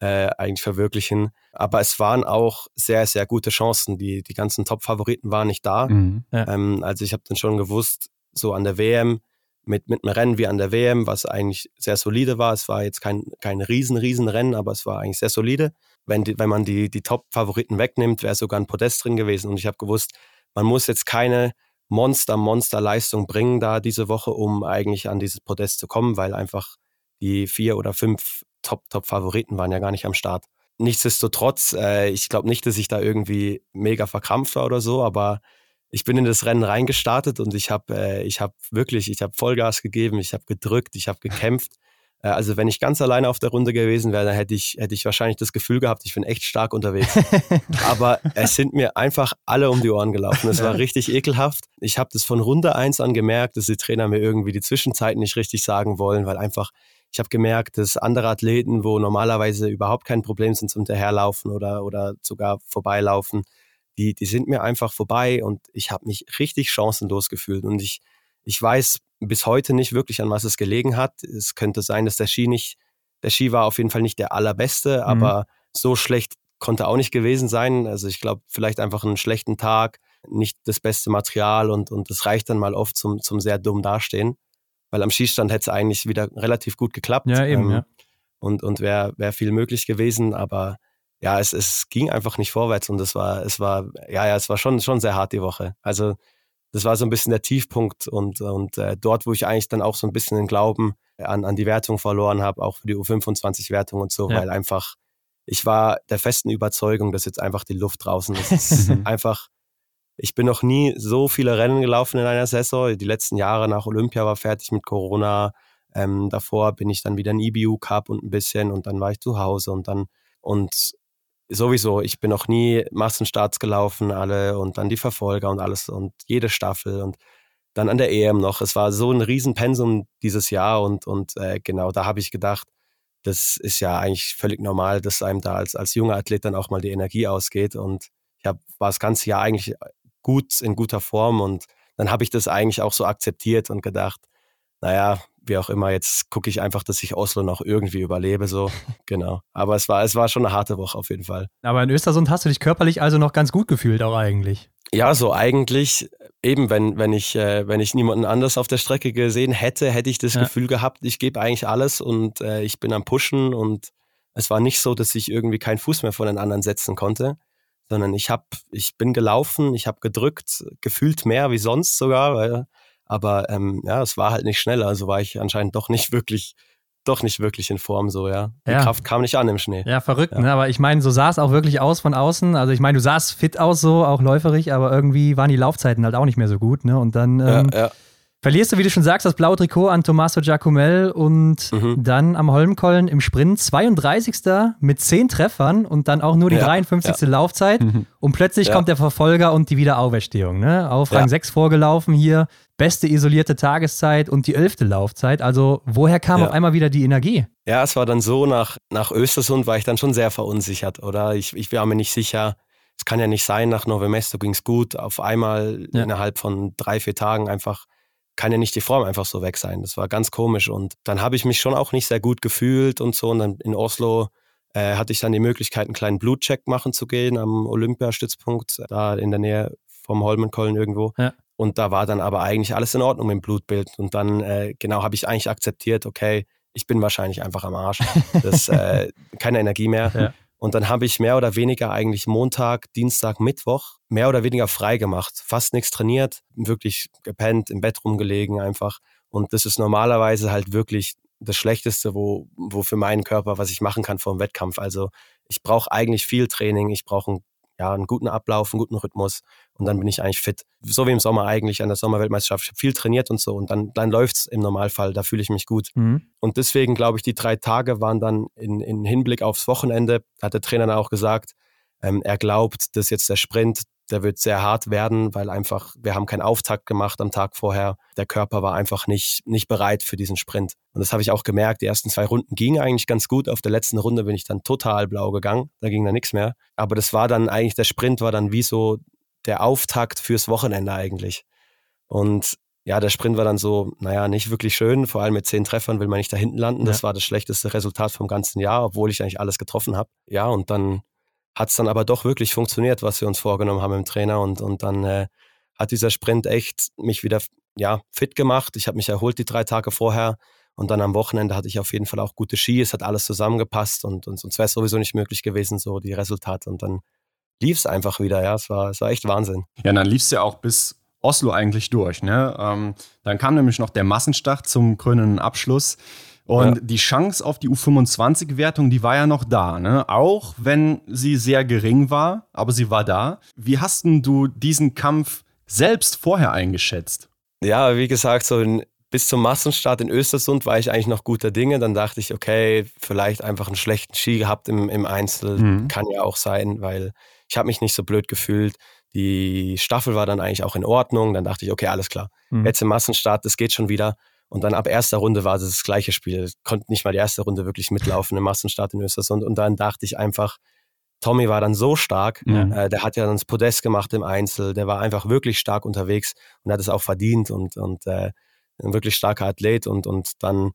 Speaker 4: äh, eigentlich verwirklichen. Aber es waren auch sehr, sehr gute Chancen. Die, die ganzen Top-Favoriten waren nicht da. Mhm, ja. ähm, also ich habe dann schon gewusst, so an der WM, mit, mit einem Rennen wie an der WM, was eigentlich sehr solide war. Es war jetzt kein, kein riesen, riesen Rennen, aber es war eigentlich sehr solide wenn, die, wenn man die, die Top-Favoriten wegnimmt, wäre sogar ein Podest drin gewesen. Und ich habe gewusst, man muss jetzt keine Monster-Monster-Leistung bringen da diese Woche, um eigentlich an dieses Podest zu kommen, weil einfach die vier oder fünf Top-Top-Favoriten waren ja gar nicht am Start. nichtsdestotrotz, äh, ich glaube nicht, dass ich da irgendwie mega verkrampft war oder so, aber ich bin in das Rennen reingestartet und ich habe äh, ich habe wirklich, ich habe Vollgas gegeben, ich habe gedrückt, ich habe gekämpft. Äh, also wenn ich ganz alleine auf der Runde gewesen wäre, dann hätte ich, hätte ich wahrscheinlich das Gefühl gehabt, ich bin echt stark unterwegs. Aber es sind mir einfach alle um die Ohren gelaufen. Es war richtig ekelhaft. Ich habe das von Runde eins an gemerkt, dass die Trainer mir irgendwie die Zwischenzeiten nicht richtig sagen wollen, weil einfach ich habe gemerkt, dass andere Athleten, wo normalerweise überhaupt kein Problem sind zum Hinterherlaufen oder, oder sogar vorbeilaufen, die, die sind mir einfach vorbei und ich habe mich richtig chancenlos gefühlt. Und ich, ich weiß bis heute nicht wirklich, an was es gelegen hat. Es könnte sein, dass der Ski nicht, der Ski war auf jeden Fall nicht der allerbeste, mhm. aber so schlecht konnte auch nicht gewesen sein. Also ich glaube, vielleicht einfach einen schlechten Tag, nicht das beste Material und, und das reicht dann mal oft zum, zum sehr dumm dastehen. Weil am Schießstand hätte es eigentlich wieder relativ gut geklappt.
Speaker 1: Ja, eben, ähm, ja.
Speaker 4: Und, und wäre wär viel möglich gewesen, aber ja, es, es ging einfach nicht vorwärts und es war, es war, ja, ja, es war schon, schon sehr hart die Woche. Also das war so ein bisschen der Tiefpunkt und, und äh, dort, wo ich eigentlich dann auch so ein bisschen den Glauben an, an die Wertung verloren habe, auch für die U25-Wertung und so, ja. weil einfach, ich war der festen Überzeugung, dass jetzt einfach die Luft draußen ist. Es ist einfach, ich bin noch nie so viele Rennen gelaufen in einer Saison. Die letzten Jahre nach Olympia war fertig mit Corona. Ähm, davor bin ich dann wieder in IBU Cup und ein bisschen und dann war ich zu Hause und dann und sowieso, ich bin noch nie Massenstarts gelaufen, alle und dann die Verfolger und alles und jede Staffel und dann an der EM noch. Es war so ein Riesenpensum dieses Jahr und, und äh, genau da habe ich gedacht, das ist ja eigentlich völlig normal, dass einem da als, als junger Athlet dann auch mal die Energie ausgeht und ich hab, war das ganze Jahr eigentlich gut, in guter Form und dann habe ich das eigentlich auch so akzeptiert und gedacht, naja, wie auch immer, jetzt gucke ich einfach, dass ich Oslo noch irgendwie überlebe, so, genau. Aber es war, es war schon eine harte Woche auf jeden Fall.
Speaker 1: Aber in Östersund hast du dich körperlich also noch ganz gut gefühlt auch eigentlich.
Speaker 4: Ja, so eigentlich, eben, wenn, wenn ich, äh, wenn ich niemanden anders auf der Strecke gesehen hätte, hätte ich das ja. Gefühl gehabt, ich gebe eigentlich alles und äh, ich bin am Pushen und es war nicht so, dass ich irgendwie keinen Fuß mehr von den anderen setzen konnte, sondern ich habe, ich bin gelaufen, ich habe gedrückt, gefühlt mehr wie sonst sogar, weil aber ähm, ja, es war halt nicht schneller, also war ich anscheinend doch nicht wirklich doch nicht wirklich in Form so, ja. Die ja. Kraft kam nicht an im Schnee.
Speaker 1: Ja, verrückt, ja. Ne? aber ich meine, so sah es auch wirklich aus von außen. Also ich meine, du sahst fit aus so, auch läuferig, aber irgendwie waren die Laufzeiten halt auch nicht mehr so gut, ne? Und dann ähm, ja, verlierst du, wie du schon sagst, das blaue Trikot an Tommaso Giacomel und mhm. dann am Holmkollen im Sprint 32. mit 10 Treffern und dann auch nur die 53. Laufzeit. Mhm. Und plötzlich kommt der Verfolger und die Wiederauferstehung, ne? Auf Rang 6 vorgelaufen hier beste isolierte Tageszeit und die elfte Laufzeit. Also woher kam ja. auf einmal wieder die Energie?
Speaker 4: Ja, es war dann so, nach, nach Östersund war ich dann schon sehr verunsichert, oder? Ich, ich war mir nicht sicher, es kann ja nicht sein, nach Novemesto ging es gut, auf einmal ja. innerhalb von drei, vier Tagen einfach kann ja nicht die Form einfach so weg sein. Das war ganz komisch und dann habe ich mich schon auch nicht sehr gut gefühlt und so und dann in Oslo äh, hatte ich dann die Möglichkeit, einen kleinen Blutcheck machen zu gehen am Olympiastützpunkt, da in der Nähe vom Holmenkollen irgendwo. Ja. Und da war dann aber eigentlich alles in Ordnung mit dem Blutbild. Und dann, äh, genau, habe ich eigentlich akzeptiert, okay, ich bin wahrscheinlich einfach am Arsch. Das, äh, keine Energie mehr. Ja. Und dann habe ich mehr oder weniger eigentlich Montag, Dienstag, Mittwoch mehr oder weniger frei gemacht. Fast nichts trainiert, wirklich gepennt, im Bett rumgelegen einfach. Und das ist normalerweise halt wirklich das Schlechteste, wo, wo für meinen Körper, was ich machen kann vor dem Wettkampf. Also ich brauche eigentlich viel Training, ich brauche einen ja, einen guten Ablauf, einen guten Rhythmus und dann bin ich eigentlich fit. So wie im Sommer eigentlich an der Sommerweltmeisterschaft. Ich habe viel trainiert und so und dann, dann läuft es im Normalfall, da fühle ich mich gut. Mhm. Und deswegen glaube ich, die drei Tage waren dann in, in Hinblick aufs Wochenende, hat der Trainer dann auch gesagt, ähm, er glaubt, dass jetzt der Sprint der wird sehr hart werden, weil einfach, wir haben keinen Auftakt gemacht am Tag vorher. Der Körper war einfach nicht, nicht bereit für diesen Sprint. Und das habe ich auch gemerkt. Die ersten zwei Runden gingen eigentlich ganz gut. Auf der letzten Runde bin ich dann total blau gegangen. Da ging da nichts mehr. Aber das war dann eigentlich, der Sprint war dann wie so der Auftakt fürs Wochenende eigentlich. Und ja, der Sprint war dann so, naja, nicht wirklich schön. Vor allem mit zehn Treffern will man nicht da hinten landen. Das war das schlechteste Resultat vom ganzen Jahr, obwohl ich eigentlich alles getroffen habe. Ja, und dann hat es dann aber doch wirklich funktioniert, was wir uns vorgenommen haben im Trainer. Und, und dann äh, hat dieser Sprint echt mich wieder ja, fit gemacht. Ich habe mich erholt die drei Tage vorher. Und dann am Wochenende hatte ich auf jeden Fall auch gute Ski. Es hat alles zusammengepasst und, und sonst wäre es sowieso nicht möglich gewesen, so die Resultate. Und dann lief es einfach wieder, ja. Es war, es war echt Wahnsinn.
Speaker 2: Ja, und dann lief es ja auch bis Oslo eigentlich durch. Ne? Ähm, dann kam nämlich noch der Massenstart zum krönenden Abschluss. Und ja. die Chance auf die U25-Wertung, die war ja noch da, ne? Auch wenn sie sehr gering war, aber sie war da. Wie hast denn du diesen Kampf selbst vorher eingeschätzt?
Speaker 4: Ja, wie gesagt, so in, bis zum Massenstart in Östersund war ich eigentlich noch guter Dinge. Dann dachte ich, okay, vielleicht einfach einen schlechten Ski gehabt im, im Einzel. Mhm. Kann ja auch sein, weil ich habe mich nicht so blöd gefühlt. Die Staffel war dann eigentlich auch in Ordnung. Dann dachte ich, okay, alles klar. Mhm. Jetzt im Massenstart, das geht schon wieder. Und dann ab erster Runde war es das gleiche Spiel. Konnte nicht mal die erste Runde wirklich mitlaufen im Massenstart in Östersund. Und dann dachte ich einfach, Tommy war dann so stark. Ja. Äh, der hat ja dann das Podest gemacht im Einzel. Der war einfach wirklich stark unterwegs und hat es auch verdient und, und äh, ein wirklich starker Athlet. Und, und dann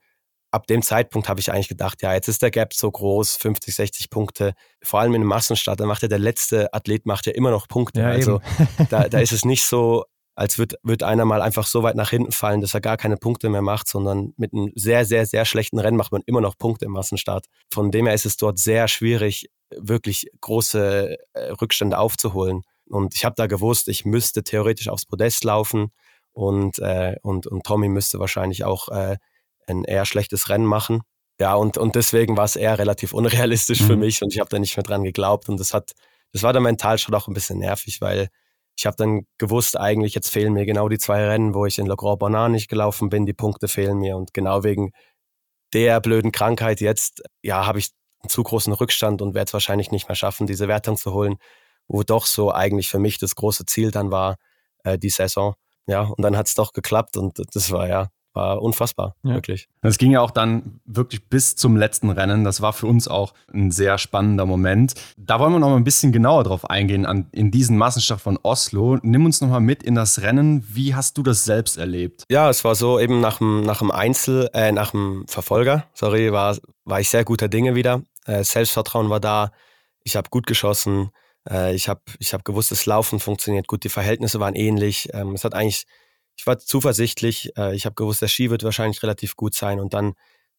Speaker 4: ab dem Zeitpunkt habe ich eigentlich gedacht, ja, jetzt ist der Gap so groß, 50, 60 Punkte. Vor allem in einem Massenstart, da macht ja der letzte Athlet macht ja immer noch Punkte. Ja, also da, da ist es nicht so, als wird, wird einer mal einfach so weit nach hinten fallen, dass er gar keine Punkte mehr macht, sondern mit einem sehr, sehr, sehr schlechten Rennen macht man immer noch Punkte im Massenstart. Von dem her ist es dort sehr schwierig, wirklich große äh, Rückstände aufzuholen. Und ich habe da gewusst, ich müsste theoretisch aufs Podest laufen und, äh, und, und Tommy müsste wahrscheinlich auch äh, ein eher schlechtes Rennen machen. Ja, und, und deswegen war es eher relativ unrealistisch mhm. für mich und ich habe da nicht mehr dran geglaubt. Und das hat, das war dann mental schon auch ein bisschen nervig, weil ich habe dann gewusst, eigentlich jetzt fehlen mir genau die zwei Rennen, wo ich in Le Grand Bonnard nicht gelaufen bin, die Punkte fehlen mir und genau wegen der blöden Krankheit jetzt, ja, habe ich einen zu großen Rückstand und werde es wahrscheinlich nicht mehr schaffen, diese Wertung zu holen, wo doch so eigentlich für mich das große Ziel dann war, äh, die Saison. Ja, und dann hat es doch geklappt und das war ja war unfassbar, ja. wirklich.
Speaker 2: Das ging ja auch dann wirklich bis zum letzten Rennen. Das war für uns auch ein sehr spannender Moment. Da wollen wir noch mal ein bisschen genauer drauf eingehen, an, in diesen Massenstart von Oslo. Nimm uns noch mal mit in das Rennen. Wie hast du das selbst erlebt?
Speaker 4: Ja, es war so eben nach dem, nach dem Einzel, äh, nach dem Verfolger, sorry, war, war ich sehr guter Dinge wieder. Äh, Selbstvertrauen war da. Ich habe gut geschossen. Äh, ich habe ich hab gewusst, das Laufen funktioniert gut. Die Verhältnisse waren ähnlich. Ähm, es hat eigentlich ich war zuversichtlich. Äh, ich habe gewusst, der Ski wird wahrscheinlich relativ gut sein. Und dann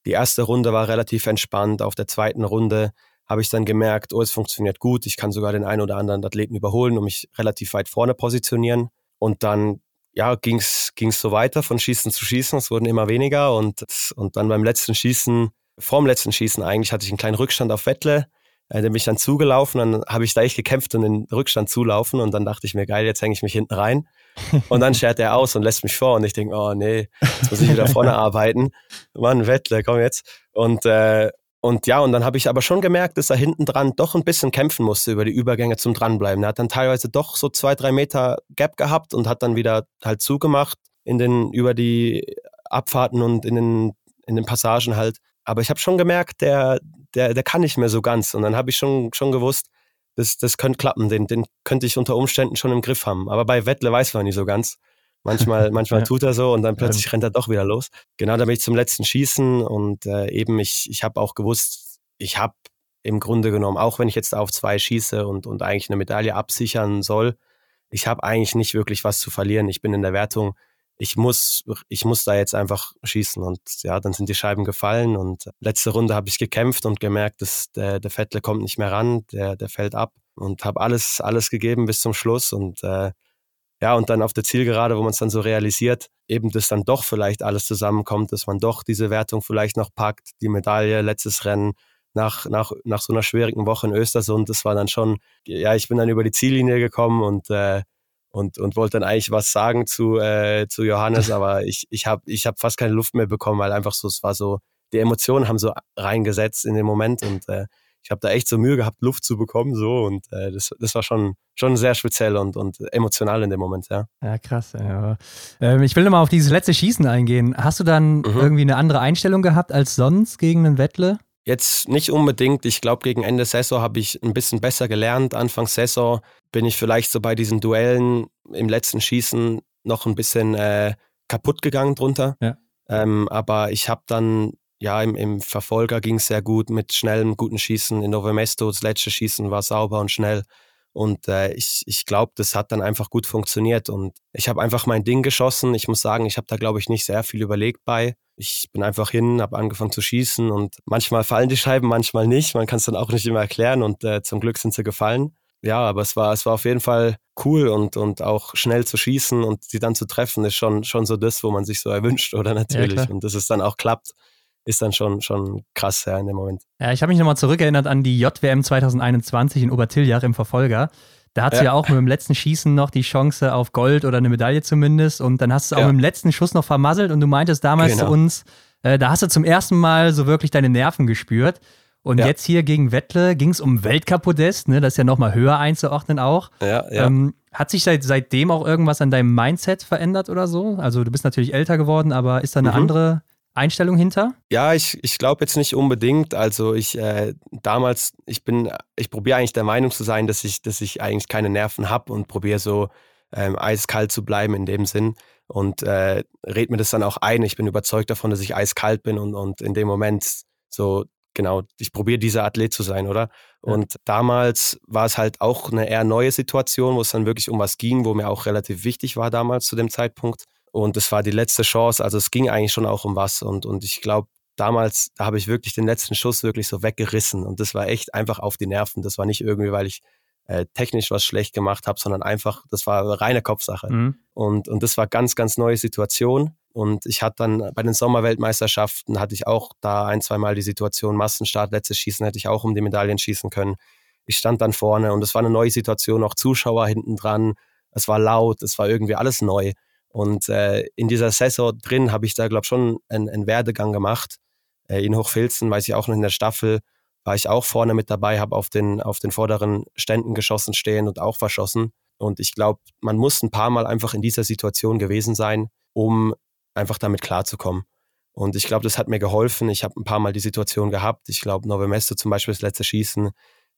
Speaker 4: die erste Runde war relativ entspannt. Auf der zweiten Runde habe ich dann gemerkt, oh, es funktioniert gut. Ich kann sogar den einen oder anderen Athleten überholen und mich relativ weit vorne positionieren. Und dann ja, ging es so weiter von Schießen zu Schießen. Es wurden immer weniger. Und, und dann beim letzten Schießen, vorm letzten Schießen eigentlich, hatte ich einen kleinen Rückstand auf Wettle. Äh, der bin ich dann zugelaufen, dann habe ich da echt gekämpft und den Rückstand zulaufen und dann dachte ich mir, geil, jetzt hänge ich mich hinten rein. Und dann schert er aus und lässt mich vor und ich denke, oh nee, jetzt muss ich wieder vorne arbeiten. Mann, Wettle, komm jetzt. Und, äh, und ja, und dann habe ich aber schon gemerkt, dass er hinten dran doch ein bisschen kämpfen musste über die Übergänge zum Dranbleiben. Er hat dann teilweise doch so zwei, drei Meter Gap gehabt und hat dann wieder halt zugemacht in den, über die Abfahrten und in den, in den Passagen halt. Aber ich habe schon gemerkt, der, der, der kann nicht mehr so ganz. Und dann habe ich schon, schon gewusst, das, das könnte klappen, den, den könnte ich unter Umständen schon im Griff haben. Aber bei Wettle weiß man nicht so ganz. Manchmal, manchmal ja. tut er so und dann plötzlich ja. rennt er doch wieder los. Genau, da bin ich zum letzten Schießen und äh, eben ich, ich habe auch gewusst, ich habe im Grunde genommen, auch wenn ich jetzt auf zwei schieße und, und eigentlich eine Medaille absichern soll, ich habe eigentlich nicht wirklich was zu verlieren. Ich bin in der Wertung ich muss, ich muss da jetzt einfach schießen. Und ja, dann sind die Scheiben gefallen und letzte Runde habe ich gekämpft und gemerkt, dass der, der Vettel kommt nicht mehr ran, der, der fällt ab und habe alles, alles gegeben bis zum Schluss und äh, ja, und dann auf der Zielgerade, wo man es dann so realisiert, eben, dass dann doch vielleicht alles zusammenkommt, dass man doch diese Wertung vielleicht noch packt, die Medaille, letztes Rennen, nach, nach, nach so einer schwierigen Woche in Östersund, das war dann schon, ja, ich bin dann über die Ziellinie gekommen und äh, und, und wollte dann eigentlich was sagen zu, äh, zu Johannes, aber ich, ich habe ich hab fast keine Luft mehr bekommen, weil einfach so, es war so, die Emotionen haben so reingesetzt in den Moment und äh, ich habe da echt so Mühe gehabt, Luft zu bekommen, so und äh, das, das war schon, schon sehr speziell und, und emotional in dem Moment, ja.
Speaker 1: Ja, krass. Ja. Ähm, ich will nochmal auf dieses letzte Schießen eingehen. Hast du dann mhm. irgendwie eine andere Einstellung gehabt als sonst gegen einen Wettle?
Speaker 4: Jetzt nicht unbedingt. Ich glaube, gegen Ende Saison habe ich ein bisschen besser gelernt. Anfang Saison bin ich vielleicht so bei diesen Duellen im letzten Schießen noch ein bisschen äh, kaputt gegangen drunter. Ja. Ähm, aber ich habe dann, ja, im, im Verfolger ging es sehr gut mit schnellem, guten Schießen. In Novemesto, das letzte Schießen war sauber und schnell. Und äh, ich, ich glaube, das hat dann einfach gut funktioniert. Und ich habe einfach mein Ding geschossen. Ich muss sagen, ich habe da, glaube ich, nicht sehr viel überlegt bei. Ich bin einfach hin, habe angefangen zu schießen und manchmal fallen die Scheiben, manchmal nicht. Man kann es dann auch nicht immer erklären und äh, zum Glück sind sie gefallen. Ja, aber es war, es war auf jeden Fall cool und, und auch schnell zu schießen und sie dann zu treffen, ist schon, schon so das, wo man sich so erwünscht, oder natürlich. Ja, und dass es dann auch klappt, ist dann schon, schon krass ja, in dem Moment.
Speaker 1: Ja, ich habe mich nochmal zurückerinnert an die JWM 2021 in Obertiljach im Verfolger. Da hat sie ja. ja. auch mit dem letzten Schießen noch die Chance auf Gold oder eine Medaille zumindest. Und dann hast du es auch mit dem letzten Schuss noch vermasselt und du meintest damals genau. zu uns, äh, da hast du zum ersten Mal so wirklich deine Nerven gespürt. Und ja. jetzt hier gegen Wettle ging es um Weltcup-Podest, ne? das ist ja nochmal höher einzuordnen auch.
Speaker 4: Ja, ja.
Speaker 1: Ähm, hat sich seit, seitdem auch irgendwas an deinem Mindset verändert oder so? Also du bist natürlich älter geworden, aber ist da eine mhm. andere Einstellung hinter?
Speaker 4: Ja, ich, ich glaube jetzt nicht unbedingt. Also ich äh, damals, ich bin, ich probiere eigentlich der Meinung zu sein, dass ich, dass ich eigentlich keine Nerven habe und probiere so ähm, eiskalt zu bleiben in dem Sinn. Und äh, red mir das dann auch ein. Ich bin überzeugt davon, dass ich eiskalt bin und, und in dem Moment so genau, ich probiere dieser Athlet zu sein, oder? Ja. Und damals war es halt auch eine eher neue Situation, wo es dann wirklich um was ging, wo mir auch relativ wichtig war damals zu dem Zeitpunkt. Und es war die letzte Chance, also es ging eigentlich schon auch um was. Und, und ich glaube, damals, da habe ich wirklich den letzten Schuss wirklich so weggerissen. Und das war echt einfach auf die Nerven. Das war nicht irgendwie, weil ich äh, technisch was schlecht gemacht habe, sondern einfach, das war reine Kopfsache. Mhm. Und, und das war ganz, ganz neue Situation. Und ich hatte dann bei den Sommerweltmeisterschaften hatte ich auch da ein, zweimal die Situation, Massenstart, letztes Schießen hätte ich auch um die Medaillen schießen können. Ich stand dann vorne und es war eine neue Situation, auch Zuschauer hinten dran. Es war laut, es war irgendwie alles neu. Und äh, in dieser Saison drin habe ich da, glaube ich, schon einen, einen Werdegang gemacht. Äh, in Hochfilzen, weiß ich auch noch in der Staffel, war ich auch vorne mit dabei, habe auf den, auf den vorderen Ständen geschossen stehen und auch verschossen. Und ich glaube, man muss ein paar Mal einfach in dieser Situation gewesen sein, um einfach damit klarzukommen. Und ich glaube, das hat mir geholfen. Ich habe ein paar Mal die Situation gehabt. Ich glaube, Nove Mesto zum Beispiel das letzte Schießen.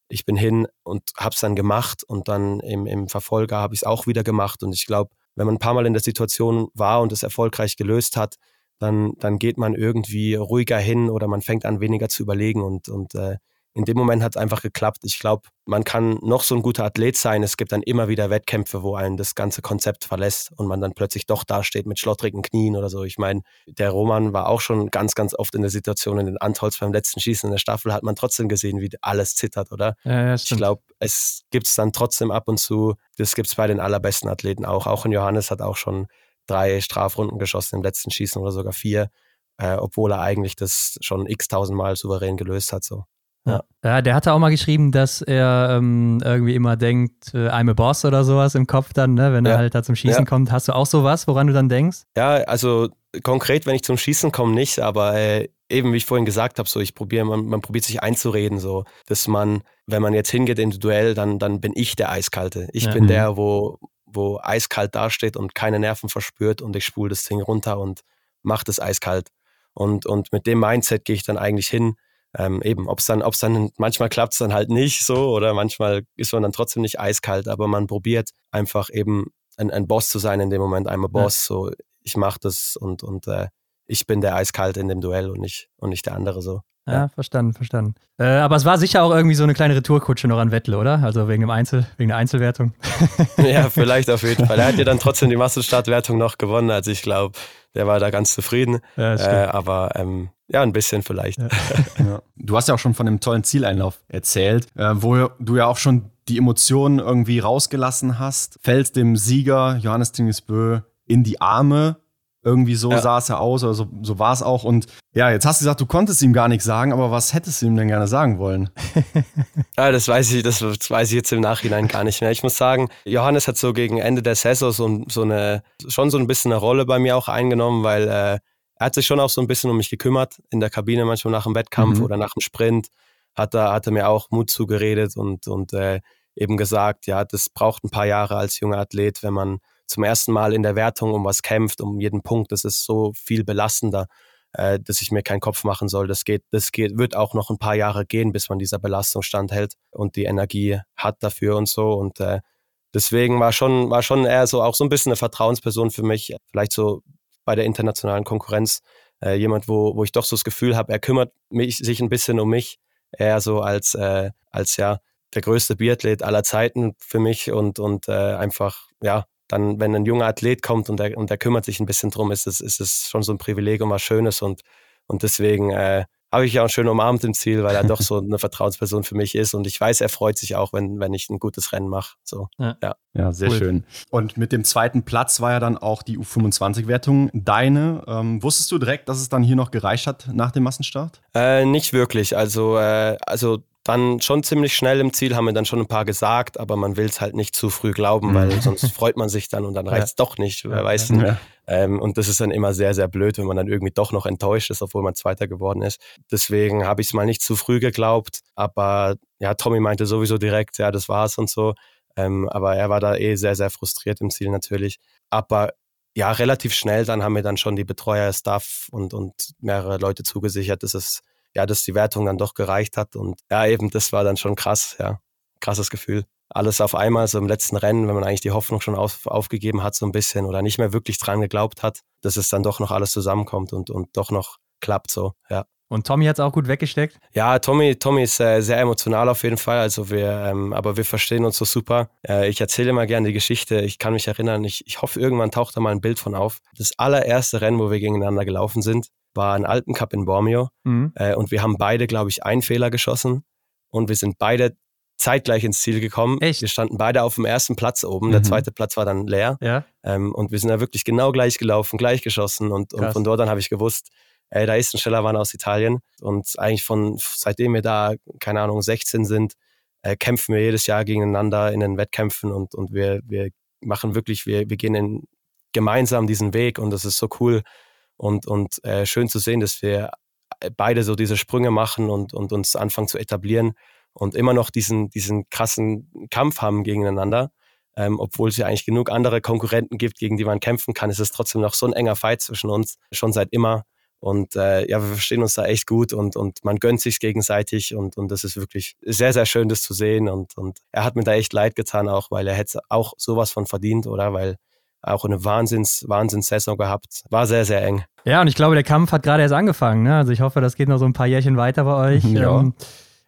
Speaker 4: Ich bin hin und habe es dann gemacht und dann im, im Verfolger habe ich es auch wieder gemacht. Und ich glaube, wenn man ein paar Mal in der Situation war und es erfolgreich gelöst hat, dann, dann geht man irgendwie ruhiger hin oder man fängt an, weniger zu überlegen und, und äh, in dem Moment hat es einfach geklappt. Ich glaube, man kann noch so ein guter Athlet sein. Es gibt dann immer wieder Wettkämpfe, wo einen das ganze Konzept verlässt und man dann plötzlich doch dasteht mit schlottrigen Knien oder so. Ich meine, der Roman war auch schon ganz, ganz oft in der Situation, in den Antholz beim letzten Schießen in der Staffel hat man trotzdem gesehen, wie alles zittert, oder?
Speaker 1: Ja, ja,
Speaker 4: ich glaube, es gibt es dann trotzdem ab und zu. Das gibt es bei den allerbesten Athleten auch. Auch in Johannes hat auch schon drei Strafrunden geschossen im letzten Schießen oder sogar vier, äh, obwohl er eigentlich das schon x tausendmal souverän gelöst hat. So.
Speaker 1: Ja. ja, der hatte auch mal geschrieben, dass er ähm, irgendwie immer denkt, äh, I'm a Boss oder sowas im Kopf dann, ne, wenn ja. er halt da zum Schießen ja. kommt. Hast du auch sowas, woran du dann denkst?
Speaker 4: Ja, also konkret, wenn ich zum Schießen komme, nicht, aber äh, eben wie ich vorhin gesagt habe, so ich probiere, man, man probiert sich einzureden, so, dass man, wenn man jetzt hingeht in Duell, dann, dann bin ich der Eiskalte. Ich bin der, mhm. wo, wo eiskalt dasteht und keine Nerven verspürt und ich spule das Ding runter und mache das eiskalt. Und, und mit dem Mindset gehe ich dann eigentlich hin ähm, eben, ob es dann, ob es dann, manchmal klappt es dann halt nicht so oder manchmal ist man dann trotzdem nicht eiskalt, aber man probiert einfach eben ein, ein Boss zu sein in dem Moment, I'm a Boss, ja. so ich mache das und, und äh, ich bin der Eiskalte in dem Duell und nicht, und nicht der andere so.
Speaker 1: Ja, ja verstanden, verstanden. Äh, aber es war sicher auch irgendwie so eine kleine Retourkutsche noch an Wettle, oder? Also wegen dem Einzel, wegen der Einzelwertung.
Speaker 4: ja, vielleicht auf jeden Fall. Er hat ja dann trotzdem die Massenstartwertung noch gewonnen, also ich glaube, der war da ganz zufrieden. Ja, äh, aber ähm, ja, ein bisschen vielleicht. Ja.
Speaker 2: Ja. Du hast ja auch schon von einem tollen Zieleinlauf erzählt, äh, wo du ja auch schon die Emotionen irgendwie rausgelassen hast. Fällst dem Sieger Johannes Tingesbö in die Arme. Irgendwie so ja. sah es ja aus, oder so, so war es auch. Und ja, jetzt hast du gesagt, du konntest ihm gar nichts sagen, aber was hättest du ihm denn gerne sagen wollen?
Speaker 4: ja, das weiß ich, das weiß ich jetzt im Nachhinein gar nicht mehr. Ich muss sagen, Johannes hat so gegen Ende der Saison so, so eine, schon so ein bisschen eine Rolle bei mir auch eingenommen, weil äh, er hat sich schon auch so ein bisschen um mich gekümmert in der Kabine, manchmal nach dem Wettkampf mhm. oder nach dem Sprint. Hat er, hat er mir auch Mut zugeredet und, und äh, eben gesagt, ja, das braucht ein paar Jahre als junger Athlet, wenn man zum ersten Mal in der Wertung um was kämpft, um jeden Punkt. Das ist so viel belastender, äh, dass ich mir keinen Kopf machen soll. Das geht, das geht, wird auch noch ein paar Jahre gehen, bis man dieser Belastung standhält und die Energie hat dafür und so. Und äh, deswegen war schon, war schon eher so auch so ein bisschen eine Vertrauensperson für mich. Vielleicht so bei der internationalen Konkurrenz. Äh, jemand, wo, wo ich doch so das Gefühl habe, er kümmert mich, sich ein bisschen um mich, eher so als, äh, als ja der größte Biathlet aller Zeiten für mich und, und äh, einfach, ja, dann, wenn ein junger Athlet kommt und der, und der kümmert sich ein bisschen drum, ist es, ist es schon so ein Privileg und was Schönes und, und deswegen äh, habe ich ja auch schön umarmt im Ziel, weil er doch so eine Vertrauensperson für mich ist und ich weiß, er freut sich auch, wenn, wenn ich ein gutes Rennen mache. So,
Speaker 2: ja. ja. ja sehr cool. schön. Und mit dem zweiten Platz war ja dann auch die U25-Wertung deine. Ähm, wusstest du direkt, dass es dann hier noch gereicht hat nach dem Massenstart?
Speaker 4: Äh, nicht wirklich. Also, äh, also dann schon ziemlich schnell im Ziel, haben wir dann schon ein paar gesagt, aber man will es halt nicht zu früh glauben, weil mhm. sonst freut man sich dann und dann reicht es ja. doch nicht, wer weiß. Ja. Ähm, und das ist dann immer sehr, sehr blöd, wenn man dann irgendwie doch noch enttäuscht ist, obwohl man Zweiter geworden ist. Deswegen habe ich es mal nicht zu früh geglaubt, aber ja, Tommy meinte sowieso direkt, ja, das war's und so. Ähm, aber er war da eh sehr, sehr frustriert im Ziel natürlich. Aber ja, relativ schnell dann haben wir dann schon die Betreuer, Staff und, und mehrere Leute zugesichert, dass es ja, dass die Wertung dann doch gereicht hat. Und ja, eben, das war dann schon krass, ja. Krasses Gefühl. Alles auf einmal, so im letzten Rennen, wenn man eigentlich die Hoffnung schon auf, aufgegeben hat, so ein bisschen oder nicht mehr wirklich dran geglaubt hat, dass es dann doch noch alles zusammenkommt und, und doch noch klappt so, ja.
Speaker 1: Und Tommy hat es auch gut weggesteckt?
Speaker 4: Ja, Tommy, Tommy ist äh, sehr emotional auf jeden Fall. Also wir, ähm, aber wir verstehen uns so super. Äh, ich erzähle immer gerne die Geschichte. Ich kann mich erinnern, ich, ich hoffe, irgendwann taucht da mal ein Bild von auf. Das allererste Rennen, wo wir gegeneinander gelaufen sind, war ein Alpencup in Bormio. Mhm. Äh, und wir haben beide, glaube ich, einen Fehler geschossen. Und wir sind beide zeitgleich ins Ziel gekommen.
Speaker 1: Echt?
Speaker 4: Wir standen beide auf dem ersten Platz oben. Mhm. Der zweite Platz war dann leer.
Speaker 1: Ja.
Speaker 4: Ähm, und wir sind da wirklich genau gleich gelaufen, gleich geschossen. Und, und von dort an habe ich gewusst, ey, da ist ein schneller Mann aus Italien. Und eigentlich von, seitdem wir da, keine Ahnung, 16 sind, äh, kämpfen wir jedes Jahr gegeneinander in den Wettkämpfen und, und wir, wir machen wirklich, wir, wir gehen in, gemeinsam diesen Weg und das ist so cool und, und äh, schön zu sehen, dass wir äh, beide so diese Sprünge machen und, und uns anfangen zu etablieren und immer noch diesen, diesen krassen Kampf haben gegeneinander. Ähm, obwohl es ja eigentlich genug andere Konkurrenten gibt, gegen die man kämpfen kann, ist es trotzdem noch so ein enger Fight zwischen uns, schon seit immer. Und äh, ja, wir verstehen uns da echt gut und, und man gönnt sich gegenseitig und, und das ist wirklich sehr, sehr schön, das zu sehen. Und, und er hat mir da echt leid getan, auch weil er hätte auch sowas von verdient, oder? Weil auch eine Wahnsinns, Wahnsinns-Saison gehabt. War sehr, sehr eng.
Speaker 1: Ja, und ich glaube, der Kampf hat gerade erst angefangen. Ne? Also ich hoffe, das geht noch so ein paar Jährchen weiter bei euch. Ja. Ähm,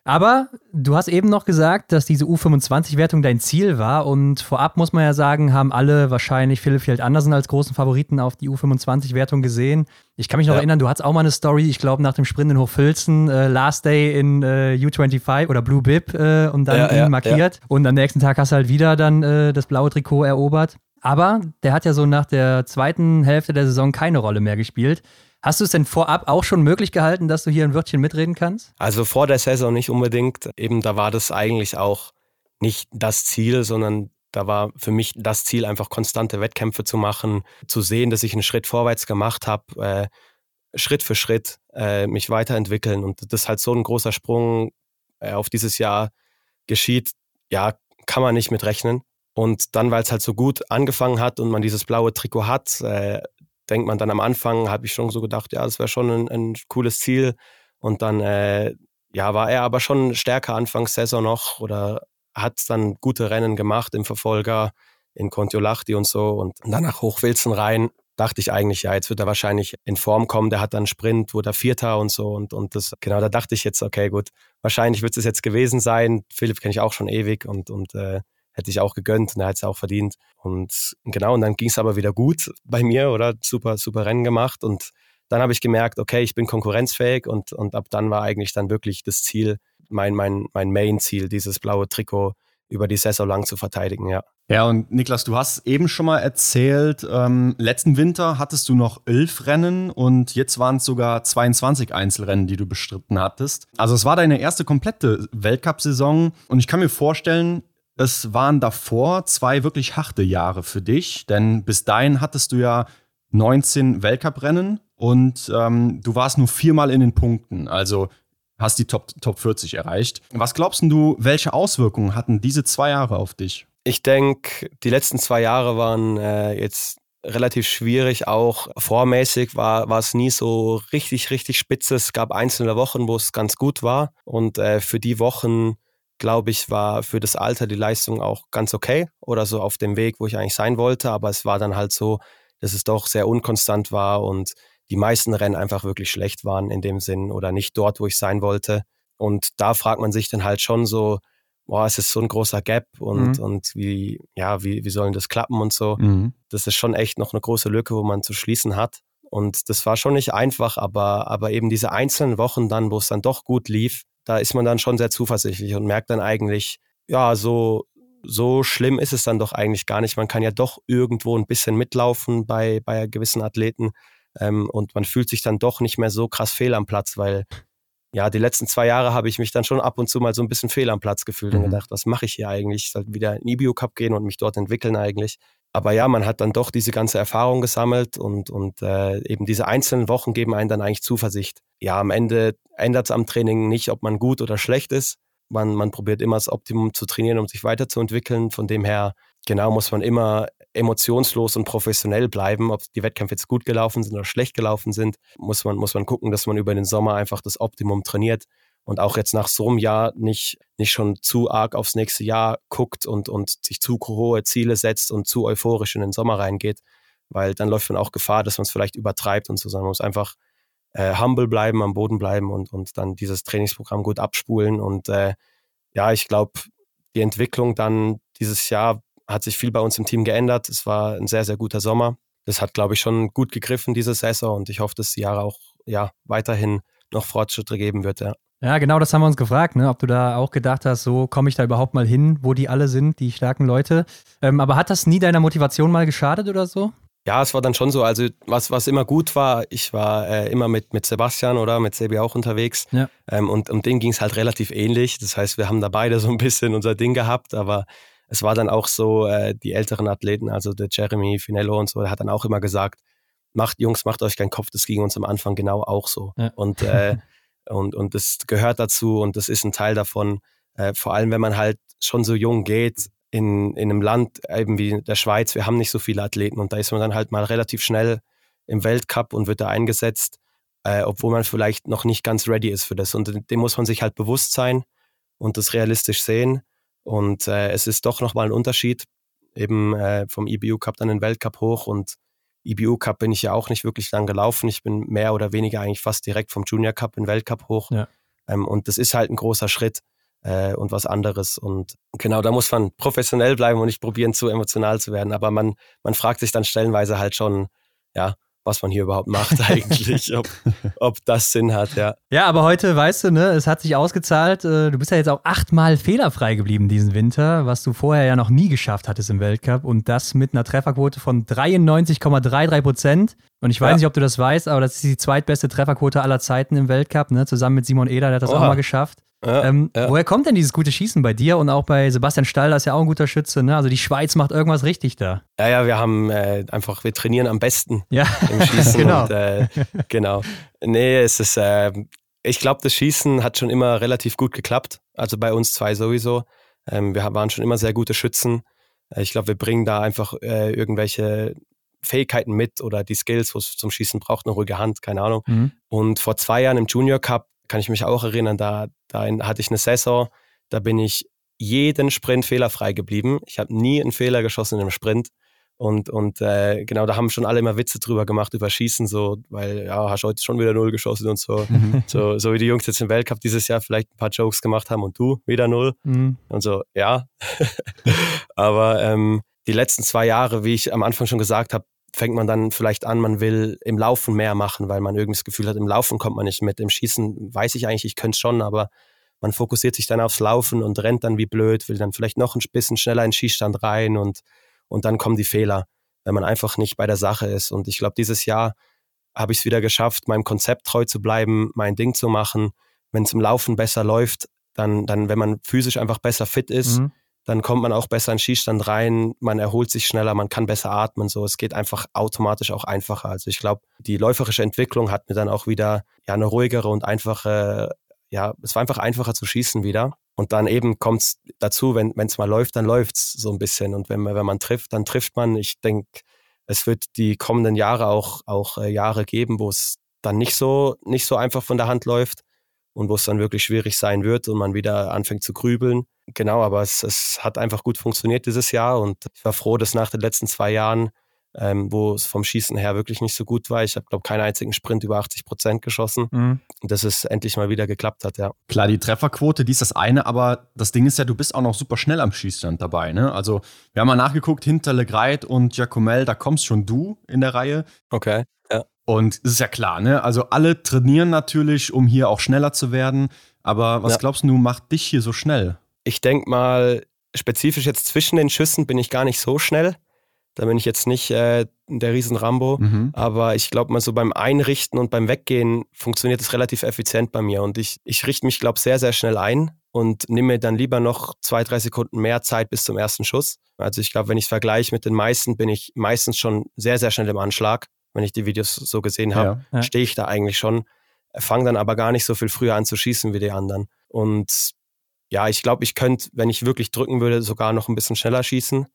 Speaker 1: aber du hast eben noch gesagt, dass diese U25-Wertung dein Ziel war. Und vorab muss man ja sagen, haben alle wahrscheinlich Philipp Fjeld Andersen als großen Favoriten auf die U25-Wertung gesehen. Ich kann mich noch ja. erinnern, du hattest auch mal eine Story, ich glaube, nach dem Sprint in Hochfilzen, äh, Last Day in äh, U25 oder Blue Bib äh, und dann ja, ja, markiert. Und am nächsten Tag hast du halt wieder dann äh, das blaue Trikot erobert. Aber der hat ja so nach der zweiten Hälfte der Saison keine Rolle mehr gespielt. Hast du es denn vorab auch schon möglich gehalten, dass du hier ein Wörtchen mitreden kannst?
Speaker 4: Also vor der Saison nicht unbedingt. Eben da war das eigentlich auch nicht das Ziel, sondern da war für mich das Ziel, einfach konstante Wettkämpfe zu machen, zu sehen, dass ich einen Schritt vorwärts gemacht habe, äh, Schritt für Schritt äh, mich weiterentwickeln. Und das halt so ein großer Sprung äh, auf dieses Jahr geschieht, ja, kann man nicht mit rechnen. Und dann, weil es halt so gut angefangen hat und man dieses blaue Trikot hat, äh, denkt man dann am Anfang, habe ich schon so gedacht, ja, das wäre schon ein, ein, cooles Ziel. Und dann, äh, ja, war er aber schon stärker Anfangssaison noch oder hat dann gute Rennen gemacht im Verfolger in Kontiolahti und so. Und dann nach Hochwilzen rein dachte ich eigentlich, ja, jetzt wird er wahrscheinlich in Form kommen. Der hat dann Sprint, wurde er Vierter und so. Und, und das, genau, da dachte ich jetzt, okay, gut, wahrscheinlich wird es jetzt gewesen sein. Philipp kenne ich auch schon ewig und, und äh, hätte ich auch gegönnt und er hat es auch verdient. Und genau, und dann ging es aber wieder gut bei mir, oder? Super, super Rennen gemacht. Und dann habe ich gemerkt, okay, ich bin konkurrenzfähig und, und ab dann war eigentlich dann wirklich das Ziel, mein, mein, mein Main-Ziel, dieses blaue Trikot über die Saison lang zu verteidigen, ja.
Speaker 2: Ja, und Niklas, du hast eben schon mal erzählt, ähm, letzten Winter hattest du noch elf Rennen und jetzt waren es sogar 22 Einzelrennen, die du bestritten hattest. Also es war deine erste komplette Weltcup-Saison und ich kann mir vorstellen, es waren davor zwei wirklich harte Jahre für dich, denn bis dahin hattest du ja 19 Weltcuprennen und ähm, du warst nur viermal in den Punkten, also hast die Top, Top 40 erreicht. Was glaubst du, welche Auswirkungen hatten diese zwei Jahre auf dich?
Speaker 4: Ich denke, die letzten zwei Jahre waren äh, jetzt relativ schwierig. Auch vormäßig war, es nie so richtig, richtig spitze. Es gab einzelne Wochen, wo es ganz gut war. Und äh, für die Wochen, glaube ich, war für das Alter die Leistung auch ganz okay oder so auf dem Weg, wo ich eigentlich sein wollte. Aber es war dann halt so, dass es doch sehr unkonstant war und die meisten Rennen einfach wirklich schlecht waren in dem Sinn oder nicht dort, wo ich sein wollte. Und da fragt man sich dann halt schon so, boah, es ist so ein großer Gap und, mhm. und wie, ja, wie, wie sollen das klappen und so. Mhm. Das ist schon echt noch eine große Lücke, wo man zu schließen hat. Und das war schon nicht einfach, aber, aber eben diese einzelnen Wochen dann, wo es dann doch gut lief, da ist man dann schon sehr zuversichtlich und merkt dann eigentlich, ja, so, so schlimm ist es dann doch eigentlich gar nicht. Man kann ja doch irgendwo ein bisschen mitlaufen bei, bei gewissen Athleten ähm, und man fühlt sich dann doch nicht mehr so krass fehl am Platz, weil ja, die letzten zwei Jahre habe ich mich dann schon ab und zu mal so ein bisschen fehl am Platz gefühlt mhm. und gedacht, was mache ich hier eigentlich? Ich sollte wieder in IBU Cup gehen und mich dort entwickeln eigentlich. Aber ja, man hat dann doch diese ganze Erfahrung gesammelt und, und äh, eben diese einzelnen Wochen geben einen dann eigentlich Zuversicht. Ja, am Ende ändert es am Training nicht, ob man gut oder schlecht ist. Man, man probiert immer das Optimum zu trainieren, um sich weiterzuentwickeln. Von dem her, genau, muss man immer emotionslos und professionell bleiben. Ob die Wettkämpfe jetzt gut gelaufen sind oder schlecht gelaufen sind, muss man, muss man gucken, dass man über den Sommer einfach das Optimum trainiert und auch jetzt nach so einem Jahr nicht, nicht schon zu arg aufs nächste Jahr guckt und, und sich zu hohe Ziele setzt und zu euphorisch in den Sommer reingeht, weil dann läuft man auch Gefahr, dass man es vielleicht übertreibt und so, sondern man muss einfach äh, humble bleiben, am Boden bleiben und, und dann dieses Trainingsprogramm gut abspulen und äh, ja, ich glaube, die Entwicklung dann dieses Jahr hat sich viel bei uns im Team geändert. Es war ein sehr, sehr guter Sommer. Das hat, glaube ich, schon gut gegriffen, diese Saison. Und ich hoffe, dass die Jahre auch ja, weiterhin noch Fortschritte geben wird. Ja.
Speaker 1: Ja, genau das haben wir uns gefragt, ne? ob du da auch gedacht hast, so komme ich da überhaupt mal hin, wo die alle sind, die starken Leute. Ähm, aber hat das nie deiner Motivation mal geschadet oder so?
Speaker 4: Ja, es war dann schon so. Also was, was immer gut war, ich war äh, immer mit, mit Sebastian oder mit Sebi auch unterwegs. Ja. Ähm, und um den ging es halt relativ ähnlich. Das heißt, wir haben da beide so ein bisschen unser Ding gehabt, aber es war dann auch so, äh, die älteren Athleten, also der Jeremy Finello und so, der hat dann auch immer gesagt, macht Jungs, macht euch keinen Kopf, das ging uns am Anfang genau auch so. Ja. Und, äh, und, und das gehört dazu und das ist ein Teil davon, äh, vor allem wenn man halt schon so jung geht, in, in einem Land eben wie der Schweiz, wir haben nicht so viele Athleten und da ist man dann halt mal relativ schnell im Weltcup und wird da eingesetzt, äh, obwohl man vielleicht noch nicht ganz ready ist für das. Und dem muss man sich halt bewusst sein und das realistisch sehen. Und äh, es ist doch nochmal ein Unterschied, eben äh, vom IBU Cup dann den Weltcup hoch und IBU Cup bin ich ja auch nicht wirklich lang gelaufen. Ich bin mehr oder weniger eigentlich fast direkt vom Junior Cup in Weltcup hoch. Ja. Ähm, und das ist halt ein großer Schritt äh, und was anderes. Und genau, da muss man professionell bleiben und nicht probieren, zu emotional zu werden. Aber man, man fragt sich dann stellenweise halt schon, ja, was man hier überhaupt macht eigentlich, ob, ob das Sinn hat, ja.
Speaker 1: Ja, aber heute, weißt du, ne, es hat sich ausgezahlt, äh, du bist ja jetzt auch achtmal fehlerfrei geblieben diesen Winter, was du vorher ja noch nie geschafft hattest im Weltcup und das mit einer Trefferquote von 93,33 Prozent. Und ich weiß ja. nicht, ob du das weißt, aber das ist die zweitbeste Trefferquote aller Zeiten im Weltcup, ne, zusammen mit Simon Eder, der hat das Oha. auch mal geschafft. Ja, ähm, ja. Woher kommt denn dieses gute Schießen bei dir und auch bei Sebastian Stall, das ist ja auch ein guter Schütze, ne? Also die Schweiz macht irgendwas richtig da.
Speaker 4: Ja, ja, wir haben äh, einfach, wir trainieren am besten ja. im Schießen. genau. Und, äh, genau. Nee, es ist, äh, ich glaube, das Schießen hat schon immer relativ gut geklappt. Also bei uns zwei sowieso. Ähm, wir waren schon immer sehr gute Schützen. Äh, ich glaube, wir bringen da einfach äh, irgendwelche Fähigkeiten mit oder die Skills, was zum Schießen braucht, eine ruhige Hand, keine Ahnung. Mhm. Und vor zwei Jahren im Junior Cup kann ich mich auch erinnern, da, da hatte ich eine Saison, da bin ich jeden Sprint fehlerfrei geblieben. Ich habe nie einen Fehler geschossen im Sprint. Und, und äh, genau, da haben schon alle immer Witze drüber gemacht, über Schießen, so, weil, ja, hast heute schon wieder null geschossen und so. Mhm. so. So wie die Jungs jetzt im Weltcup dieses Jahr vielleicht ein paar Jokes gemacht haben und du wieder null. Mhm. Und so, ja. Aber ähm, die letzten zwei Jahre, wie ich am Anfang schon gesagt habe, fängt man dann vielleicht an, man will im Laufen mehr machen, weil man irgendwie das Gefühl hat, im Laufen kommt man nicht mit. Im Schießen weiß ich eigentlich, ich könnte schon, aber man fokussiert sich dann aufs Laufen und rennt dann wie blöd, will dann vielleicht noch ein bisschen schneller in den Schießstand rein und, und dann kommen die Fehler, wenn man einfach nicht bei der Sache ist. Und ich glaube, dieses Jahr habe ich es wieder geschafft, meinem Konzept treu zu bleiben, mein Ding zu machen. Wenn es im Laufen besser läuft, dann, dann, wenn man physisch einfach besser fit ist, mhm dann kommt man auch besser in Schießstand rein, man erholt sich schneller, man kann besser atmen, so es geht einfach automatisch auch einfacher. Also ich glaube, die läuferische Entwicklung hat mir dann auch wieder ja eine ruhigere und einfache, ja, es war einfach einfacher zu schießen wieder. Und dann eben kommt es dazu, wenn es mal läuft, dann läuft es so ein bisschen. Und wenn man, wenn man trifft, dann trifft man. Ich denke, es wird die kommenden Jahre auch, auch äh, Jahre geben, wo es dann nicht so, nicht so einfach von der Hand läuft und wo es dann wirklich schwierig sein wird und man wieder anfängt zu grübeln. Genau, aber es, es hat einfach gut funktioniert dieses Jahr und ich war froh, dass nach den letzten zwei Jahren, ähm, wo es vom Schießen her wirklich nicht so gut war, ich habe, glaube keinen einzigen Sprint über 80 Prozent geschossen, mhm. dass es endlich mal wieder geklappt hat, ja.
Speaker 2: Klar, die Trefferquote, die ist das eine, aber das Ding ist ja, du bist auch noch super schnell am Schießstand dabei, ne? Also, wir haben mal nachgeguckt, hinter Legreit und Giacomel, da kommst schon du in der Reihe.
Speaker 4: Okay. Ja.
Speaker 2: Und es ist ja klar, ne? Also alle trainieren natürlich, um hier auch schneller zu werden. Aber was
Speaker 4: Ja.
Speaker 2: glaubst du, macht dich hier so schnell?
Speaker 4: Ich denke mal, spezifisch jetzt zwischen den Schüssen bin ich gar nicht so schnell. Da bin ich jetzt nicht äh, der Riesen-Rambo.
Speaker 2: Mhm.
Speaker 4: Aber ich glaube mal so beim Einrichten und beim Weggehen funktioniert es relativ effizient bei mir. Und ich, ich richte mich, glaube sehr, sehr schnell ein und nehme mir dann lieber noch zwei, drei Sekunden mehr Zeit bis zum ersten Schuss. Also ich glaube, wenn ich es vergleiche mit den meisten, bin ich meistens schon sehr, sehr schnell im Anschlag. Wenn ich die Videos so gesehen habe,
Speaker 2: Ja.
Speaker 1: Ja.
Speaker 4: stehe ich da eigentlich schon, fange dann aber gar nicht so viel früher an zu schießen wie die anderen. Und ja, ich glaube, ich könnte, wenn ich wirklich drücken würde, sogar noch ein bisschen schneller schießen.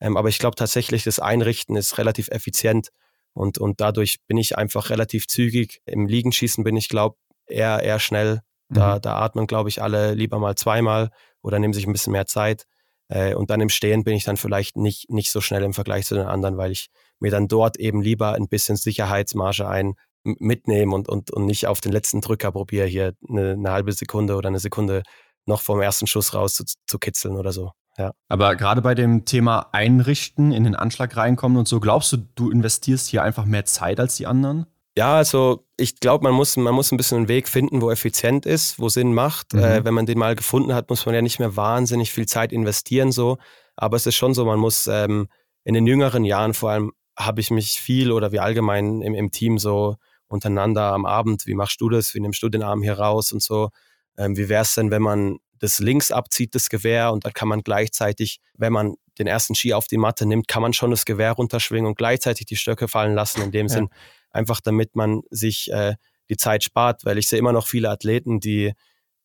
Speaker 4: Ähm, aber ich glaube tatsächlich, das Einrichten ist relativ effizient und, und dadurch bin ich einfach relativ zügig. Im Liegenschießen bin ich, glaube eher, eher schnell. Da,
Speaker 2: Mhm.
Speaker 4: da atmen, glaube ich, alle lieber mal zweimal oder nehmen sich ein bisschen mehr Zeit. Äh, und dann im Stehen bin ich dann vielleicht nicht, nicht so schnell im Vergleich zu den anderen, weil ich mir dann dort eben lieber ein bisschen Sicherheitsmarge ein mitnehme und, und, und nicht auf den letzten Drücker probiere, hier eine, eine halbe Sekunde oder eine Sekunde noch vom ersten Schuss raus zu, zu kitzeln oder so. Ja.
Speaker 2: Aber gerade bei dem Thema Einrichten, in den Anschlag reinkommen und so, glaubst du, du investierst hier einfach mehr Zeit als die anderen?
Speaker 4: Ja, also ich glaube, man muss, man muss ein bisschen einen Weg finden, wo effizient ist, wo Sinn macht.
Speaker 2: Mhm.
Speaker 4: Äh, wenn man den mal gefunden hat, muss man ja nicht mehr wahnsinnig viel Zeit investieren so. Aber es ist schon so, man muss ähm, in den jüngeren Jahren vor allem habe ich mich viel oder wie allgemein im, im Team so untereinander am Abend, wie machst du das, wie nimmst du den Arm hier raus und so. Ähm, wie wäre es denn, wenn man das links abzieht, das Gewehr, und dann kann man gleichzeitig, wenn man den ersten Ski auf die Matte nimmt, kann man schon das Gewehr runterschwingen und gleichzeitig die Stöcke fallen lassen. In dem
Speaker 1: Ja.
Speaker 4: Sinn, einfach damit man sich äh, die Zeit spart, weil ich sehe immer noch viele Athleten, die,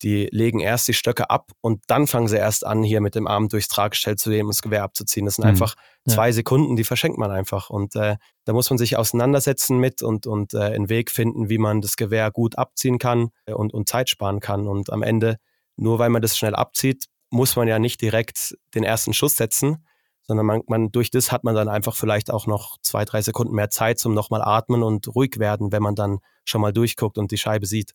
Speaker 4: die legen erst die Stöcke ab und dann fangen sie erst an, hier mit dem Arm durchs Tragestell zu nehmen und das Gewehr abzuziehen. Das sind
Speaker 2: Mhm.
Speaker 4: einfach
Speaker 1: Ja.
Speaker 4: zwei Sekunden, die verschenkt man einfach. Und äh, da muss man sich auseinandersetzen mit und, und äh, einen Weg finden, wie man das Gewehr gut abziehen kann äh, und, und Zeit sparen kann. Und am Ende, nur weil man das schnell abzieht, muss man ja nicht direkt den ersten Schuss setzen, sondern man, man durch das hat man dann einfach vielleicht auch noch zwei, drei Sekunden mehr Zeit zum nochmal atmen und ruhig werden, wenn man dann schon mal durchguckt und die Scheibe sieht.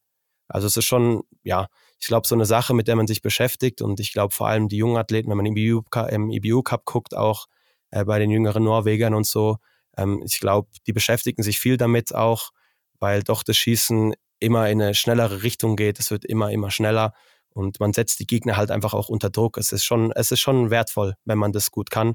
Speaker 4: Also es ist schon, ja, ich glaube, so eine Sache, mit der man sich beschäftigt und ich glaube vor allem die jungen Athleten, wenn man im EBU, Cup- im EBU Cup guckt, auch äh, bei den jüngeren Norwegern und so, ähm, ich glaube, die beschäftigen sich viel damit auch, weil doch das Schießen immer in eine schnellere Richtung geht, es wird immer, immer schneller und man setzt die Gegner halt einfach auch unter Druck. Es ist schon, es ist schon wertvoll, wenn man das gut kann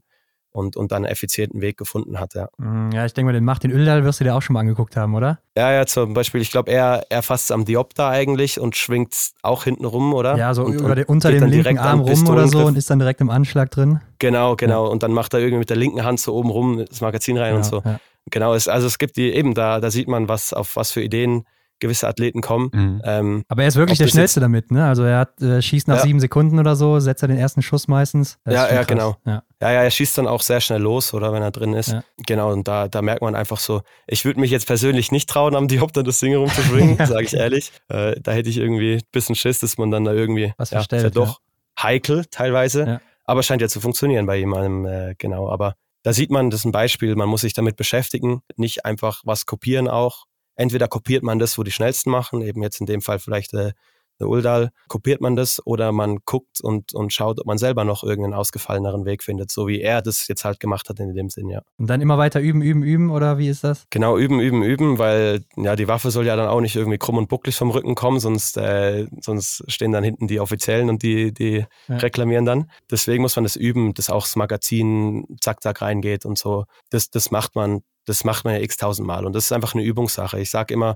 Speaker 4: und, und dann einen effizienten Weg gefunden hat, ja.
Speaker 1: Mm, Ja, ich denke mal, den Martin Öldal wirst du dir auch schon mal angeguckt haben, oder?
Speaker 4: Ja, ja, zum Beispiel, ich glaube, er, er fasst am Diopter eigentlich und schwingt auch hinten rum, oder?
Speaker 1: Ja, so
Speaker 4: und,
Speaker 1: über
Speaker 4: und
Speaker 1: den, unter dem linken
Speaker 4: direkt
Speaker 1: Arm rum oder so und ist dann direkt im Anschlag drin.
Speaker 4: Genau, genau. Und dann macht er irgendwie mit der linken Hand so oben rum das Magazin rein und so.
Speaker 1: Ja.
Speaker 4: Genau, es, also es gibt die eben, da, da sieht man, was, auf was für Ideen gewisse Athleten kommen.
Speaker 2: Mhm.
Speaker 4: Ähm,
Speaker 1: Aber er ist wirklich der Schnellste damit, ne? Also er hat, äh, schießt nach
Speaker 4: Ja.
Speaker 1: sieben Sekunden oder so, setzt er den ersten Schuss meistens. Das
Speaker 4: Ja, ja,
Speaker 1: krass.
Speaker 4: genau.
Speaker 1: Ja.
Speaker 4: ja, ja, er schießt dann auch sehr schnell los, oder wenn er drin ist.
Speaker 1: Ja.
Speaker 4: Genau, und da, da merkt man einfach so, ich würde mich jetzt persönlich nicht trauen, am Diopter das Ding rumzuschwingen,
Speaker 1: Ja.
Speaker 4: sage ich ehrlich. Äh, da hätte ich irgendwie ein bisschen Schiss, dass man dann da irgendwie,
Speaker 1: Was
Speaker 4: ja,
Speaker 1: verstellt,
Speaker 4: ist ja doch heikel teilweise,
Speaker 1: Ja.
Speaker 4: aber scheint ja zu funktionieren bei jemandem, äh, genau. Aber da sieht man, das ist ein Beispiel, man muss sich damit beschäftigen, nicht einfach was kopieren auch. Entweder kopiert man das, wo die Schnellsten machen, eben jetzt in dem Fall vielleicht äh, der Uldal, kopiert man das oder man guckt und, und schaut, ob man selber noch irgendeinen ausgefalleneren Weg findet, so wie er das jetzt halt gemacht hat in dem Sinn, ja.
Speaker 1: Und dann immer weiter üben, üben, üben, oder wie ist das?
Speaker 4: Genau, üben, üben, üben, weil ja die Waffe soll ja dann auch nicht irgendwie krumm und bucklig vom Rücken kommen, sonst, äh, sonst stehen dann hinten die Offiziellen und die, die
Speaker 1: Ja.
Speaker 4: reklamieren dann. Deswegen muss man das üben, dass auch das Magazin zack, zack reingeht und so. Das, das macht man, das macht man ja x tausendmal und das ist einfach eine Übungssache. Ich sage immer,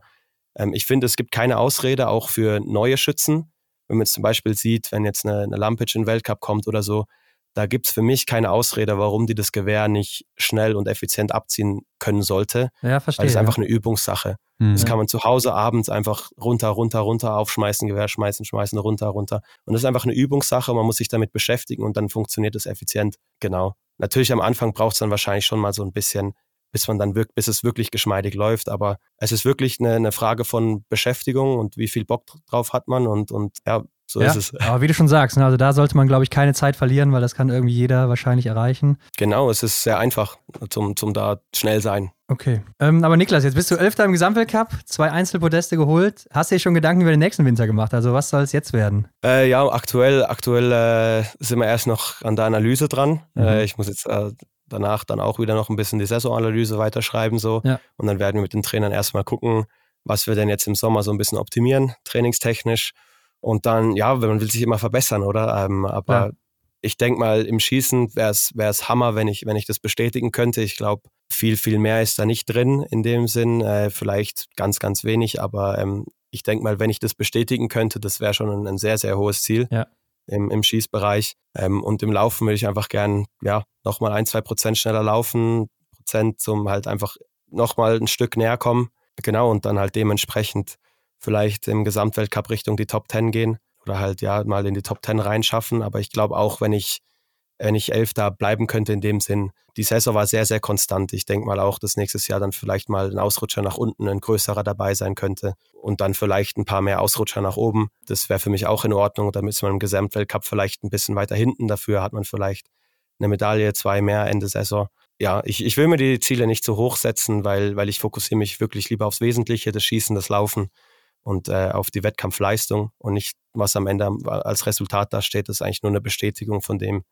Speaker 4: ähm, ich finde, es gibt keine Ausrede auch für neue Schützen. Wenn man jetzt zum Beispiel sieht, wenn jetzt eine, eine Lampic in den Weltcup kommt oder so, da gibt's für mich keine Ausrede, warum die das Gewehr nicht schnell und effizient abziehen können sollte.
Speaker 1: Ja, verstehe.
Speaker 4: Weil es ist
Speaker 1: ja.
Speaker 4: einfach eine Übungssache.
Speaker 2: Mhm.
Speaker 4: Das kann man zu Hause abends einfach runter, runter, runter aufschmeißen, Gewehr schmeißen, schmeißen, runter, runter. Und das ist einfach eine Übungssache. Man muss sich damit beschäftigen und dann funktioniert es effizient. Genau. Natürlich am Anfang braucht es dann wahrscheinlich schon mal so ein bisschen, bis man dann wirkt, bis es wirklich geschmeidig läuft. Aber es ist wirklich eine, eine Frage von Beschäftigung und wie viel Bock drauf hat man und, und ja, so
Speaker 1: ja,
Speaker 4: ist es.
Speaker 1: aber wie du schon sagst, ne, also da sollte man, glaube ich, keine Zeit verlieren, weil das kann irgendwie jeder wahrscheinlich erreichen.
Speaker 4: Genau, es ist sehr einfach zum, zum da schnell sein.
Speaker 1: Okay. Ähm, aber Niklas, jetzt bist du Elfter im Gesamtweltcup, zwei Einzelpodeste geholt. Hast du dir schon Gedanken über den nächsten Winter gemacht? Also was soll es jetzt werden?
Speaker 4: Äh, ja, aktuell, aktuell äh, sind wir erst noch an der Analyse dran.
Speaker 1: Mhm.
Speaker 4: Äh, ich muss jetzt äh, danach dann auch wieder noch ein bisschen die Saisonanalyse weiterschreiben so.
Speaker 1: Ja.
Speaker 4: Und dann werden wir mit den Trainern erstmal gucken, was wir denn jetzt im Sommer so ein bisschen optimieren, trainingstechnisch. Und dann, ja, man will sich immer verbessern, oder? Ähm, aber
Speaker 1: Ja.
Speaker 4: ich denke mal, im Schießen wäre es Hammer, wenn ich, wenn ich das bestätigen könnte. Ich glaube, viel, viel mehr ist da nicht drin in dem Sinn. Äh, vielleicht ganz, ganz wenig, aber ähm, ich denke mal, wenn ich das bestätigen könnte, das wäre schon ein, ein sehr, sehr hohes Ziel
Speaker 1: Ja.
Speaker 4: Im, im Schießbereich. Ähm, und im Laufen würde ich einfach gern, ja, nochmal ein, zwei Prozent schneller laufen, Prozent zum halt einfach nochmal ein Stück näher kommen. Genau, und dann halt dementsprechend vielleicht im Gesamtweltcup Richtung die Top 10 gehen oder halt ja mal in die Top 10 reinschaffen. Aber ich glaube auch, wenn ich, wenn ich Elfter bleiben könnte in dem Sinn, die Saison war sehr, sehr konstant. Ich denke mal auch, dass nächstes Jahr dann vielleicht mal ein Ausrutscher nach unten, ein größerer dabei sein könnte und dann vielleicht ein paar mehr Ausrutscher nach oben. Das wäre für mich auch in Ordnung. Damit ist man im Gesamtweltcup vielleicht ein bisschen weiter hinten. Dafür hat man vielleicht eine Medaille, zwei mehr Ende Saison. Ja, ich, ich will mir die Ziele nicht zu hoch setzen, weil, weil ich fokussiere mich wirklich lieber aufs Wesentliche, das Schießen, das Laufen und äh, auf die Wettkampfleistung und nicht, was am Ende als Resultat da steht, ist eigentlich nur eine Bestätigung von dem,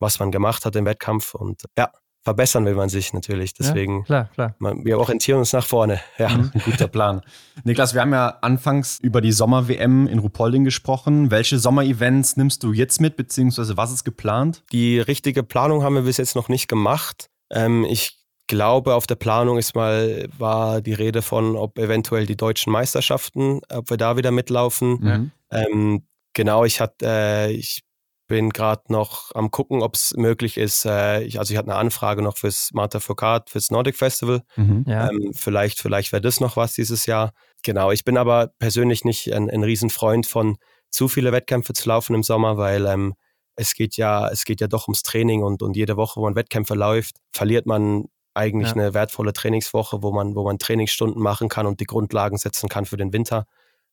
Speaker 4: was man gemacht hat im Wettkampf. Und ja, verbessern will man sich natürlich. Deswegen,
Speaker 1: Ja, klar, klar.
Speaker 4: man, wir orientieren uns nach vorne. Ja.
Speaker 1: Mhm.
Speaker 2: Ein guter Plan. Niklas, wir haben ja anfangs über die Sommer-WM in Ruhpolding gesprochen. Welche Sommer-Events nimmst du jetzt mit, beziehungsweise was ist geplant?
Speaker 4: Die richtige Planung haben wir bis jetzt noch nicht gemacht. Ähm, ich glaube, auf der Planung ist mal, war die Rede von, ob eventuell die deutschen Meisterschaften, ob wir da wieder mitlaufen.
Speaker 2: Mhm.
Speaker 4: Ähm, genau, ich hatte, äh, ich bin gerade noch am gucken, ob es möglich ist. Äh, ich, also ich hatte eine Anfrage noch fürs Marta Foucault, fürs Nordic Festival.
Speaker 2: Mhm.
Speaker 1: Ja.
Speaker 4: Ähm, vielleicht, vielleicht wäre das noch was dieses Jahr. Genau, ich bin aber persönlich nicht ein, ein Riesenfreund von zu viele Wettkämpfe zu laufen im Sommer, weil ähm, es geht ja, es geht ja doch ums Training und, und jede Woche, wo man Wettkämpfe läuft, verliert man eigentlich
Speaker 1: Ja.
Speaker 4: eine wertvolle Trainingswoche, wo man, wo man Trainingsstunden machen kann und die Grundlagen setzen kann für den Winter.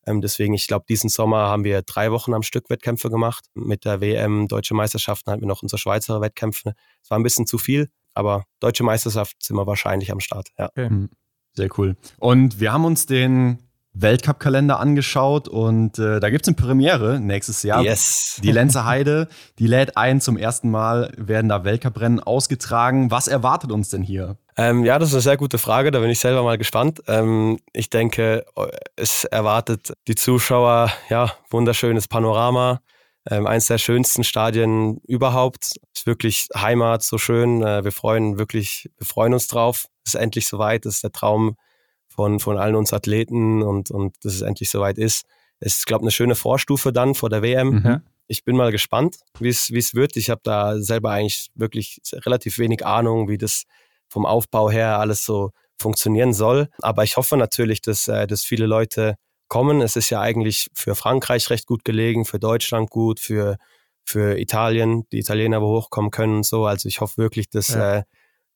Speaker 4: Ähm, deswegen, ich glaube, diesen Sommer haben wir drei Wochen am Stück Wettkämpfe gemacht. Mit der WM, Deutsche Meisterschaften hatten wir noch unsere Schweizer Wettkämpfe. Es war ein bisschen zu viel, aber Deutsche Meisterschaft sind wir wahrscheinlich am Start. Ja.
Speaker 2: Sehr cool. Und wir haben uns den Weltcup-Kalender angeschaut und äh, da gibt es eine Premiere nächstes Jahr.
Speaker 4: Yes.
Speaker 2: Die Lenzer Heide, die lädt ein. Zum ersten Mal werden da Weltcuprennen ausgetragen. Was erwartet uns denn hier?
Speaker 4: Ähm, ja, das ist eine sehr gute Frage. Da bin ich selber mal gespannt. Ähm, ich denke, es erwartet die Zuschauer, ja, wunderschönes Panorama. Ähm, eins der schönsten Stadien überhaupt. Ist wirklich Heimat, so schön. Äh, wir freuen wirklich, wir freuen uns drauf. Es ist endlich soweit. Das ist der Traum von, von allen uns Athleten und, und dass es endlich soweit ist. Es ist, glaube ich, eine schöne Vorstufe dann vor der WM.
Speaker 1: Mhm.
Speaker 4: Ich bin mal gespannt, wie es wie es wird. Ich habe da selber eigentlich wirklich relativ wenig Ahnung, wie das vom Aufbau her alles so funktionieren soll. Aber ich hoffe natürlich, dass, äh, dass viele Leute kommen. Es ist ja eigentlich für Frankreich recht gut gelegen, für Deutschland gut, für, für Italien, die Italiener, wo hochkommen können und so. Also ich hoffe wirklich, dass
Speaker 1: Ja.
Speaker 4: äh,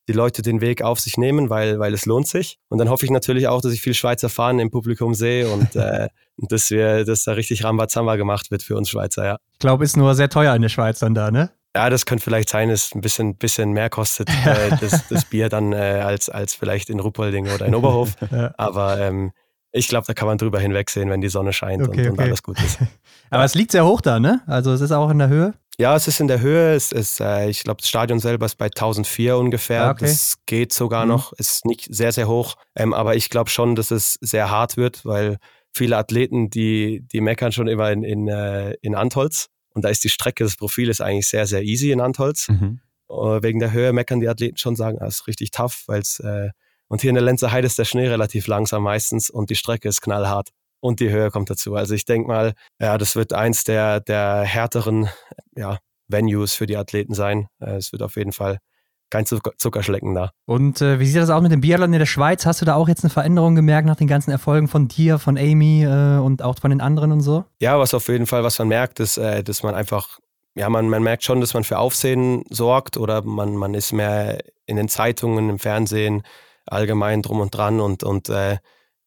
Speaker 4: die Leute den Weg auf sich nehmen, weil, weil es lohnt sich. Und dann hoffe ich natürlich auch, dass ich viel Schweizer Fahren im Publikum sehe und äh, dass wir, dass da richtig Rambazamba gemacht wird für uns Schweizer, ja.
Speaker 1: Ich glaube, ist nur sehr teuer in der Schweiz dann da, ne?
Speaker 4: Ja, das könnte vielleicht sein, dass es ein bisschen, bisschen mehr kostet, äh, das, das Bier dann äh, als, als vielleicht in Ruppolding oder in Oberhof.
Speaker 1: Ja.
Speaker 4: Aber ähm, ich glaube, da kann man drüber hinwegsehen, wenn die Sonne scheint
Speaker 1: Okay,
Speaker 4: und, und
Speaker 1: okay.
Speaker 4: alles gut ist.
Speaker 1: Aber es liegt sehr hoch da, ne? Also es ist auch in der Höhe.
Speaker 4: Ja, es ist in der Höhe. Es ist, äh, ich glaube, das Stadion selber ist bei 1004 ungefähr.
Speaker 1: Ah, okay.
Speaker 4: Das geht sogar
Speaker 1: Mhm.
Speaker 4: noch. Ist nicht sehr, sehr hoch. Ähm, aber ich glaube schon, dass es sehr hart wird, weil viele Athleten, die, die meckern schon immer in, in, äh, in Antholz. Und da ist die Strecke, das Profil ist eigentlich sehr, sehr easy in Antholz.
Speaker 2: Mhm.
Speaker 4: Äh, wegen der Höhe meckern die Athleten schon, sagen, ah, ist richtig tough, weil es äh, und hier in der Lenzer Heide ist der Schnee relativ langsam meistens und die Strecke ist knallhart und die Höhe kommt dazu. Also ich denke mal, ja, das wird eins der der härteren ja, Venues für die Athleten sein. Äh, es wird auf jeden Fall kein Zucker Zuckerschlecken da.
Speaker 1: Und äh, wie sieht das aus mit dem Biathlon in der Schweiz? Hast du da auch jetzt eine Veränderung gemerkt nach den ganzen Erfolgen von dir, von Amy äh, und auch von den anderen und so?
Speaker 4: Ja, was auf jeden Fall, was man merkt, ist, äh, dass man einfach, ja, man, man merkt schon, dass man für Aufsehen sorgt oder man, man ist mehr in den Zeitungen, im Fernsehen, allgemein drum und dran und, und äh,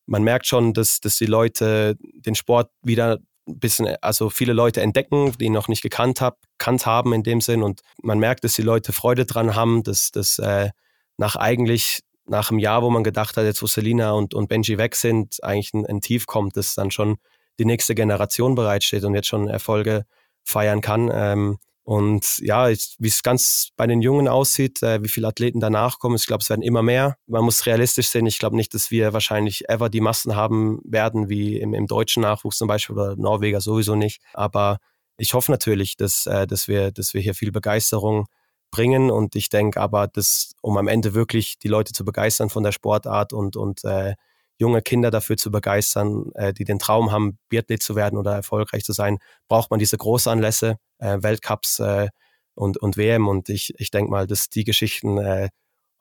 Speaker 4: man merkt schon, dass, dass die Leute den Sport wieder ein bisschen, also viele Leute entdecken, die ihn noch nicht gekannt, hab, gekannt haben in dem Sinn und man merkt, dass die Leute Freude dran haben, dass, dass äh, nach eigentlich nach einem Jahr, wo man gedacht hat, jetzt wo Selina und, und Benji weg sind, eigentlich ein, ein Tief kommt, dass dann schon die nächste Generation bereitsteht und jetzt schon Erfolge feiern kann. Ähm, Und ja, wie es ganz bei den Jungen aussieht, äh, wie viele Athleten danach kommen, ich glaube, es werden immer mehr. Man muss realistisch sehen. Ich glaube nicht, dass wir wahrscheinlich ever die Massen haben werden, wie im, im deutschen Nachwuchs zum Beispiel oder Norweger sowieso nicht. Aber ich hoffe natürlich, dass, äh, dass, wir, dass wir hier viel Begeisterung bringen. Und ich denke aber, dass, um am Ende wirklich die Leute zu begeistern von der Sportart und, und äh, junge Kinder dafür zu begeistern, äh, die den Traum haben, Biathlet zu werden oder erfolgreich zu sein, braucht man diese Großanlässe, äh, Weltcups äh, und, und WM. Und ich, ich denke mal, dass die Geschichten äh,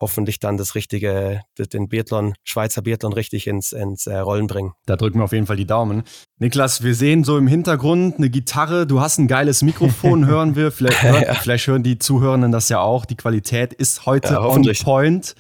Speaker 4: hoffentlich dann das richtige, den Biathlon, Schweizer Biathlon richtig ins, ins äh, Rollen bringen.
Speaker 2: Da drücken wir auf jeden Fall die Daumen. Niklas, wir sehen so im Hintergrund eine Gitarre, du hast ein geiles Mikrofon, hören wir. Vielleicht, ja. vielleicht hören die Zuhörenden das ja auch. Die Qualität ist heute ja, on point.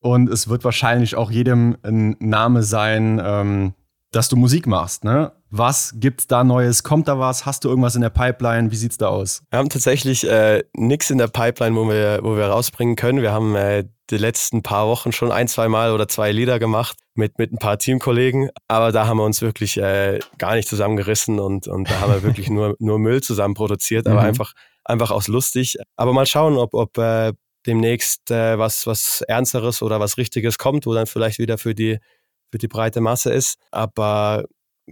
Speaker 2: Und es wird wahrscheinlich auch jedem ein Name sein, ähm, dass du Musik machst, ne? Was gibt's da Neues? Kommt da was? Hast du irgendwas in der Pipeline? Wie sieht's da aus?
Speaker 4: Wir haben tatsächlich äh, nichts in der Pipeline, wo wir, wo wir rausbringen können. Wir haben äh, die letzten paar Wochen schon ein, zwei Mal oder zwei Lieder gemacht mit, mit ein paar Teamkollegen. Aber da haben wir uns wirklich äh, gar nicht zusammengerissen und, und da haben wir wirklich nur, nur Müll zusammen produziert, aber mhm. einfach, einfach aus lustig. Aber mal schauen, ob, ob äh, demnächst äh, was, was Ernsteres oder was Richtiges kommt, wo dann vielleicht wieder für die, für die breite Masse ist. Aber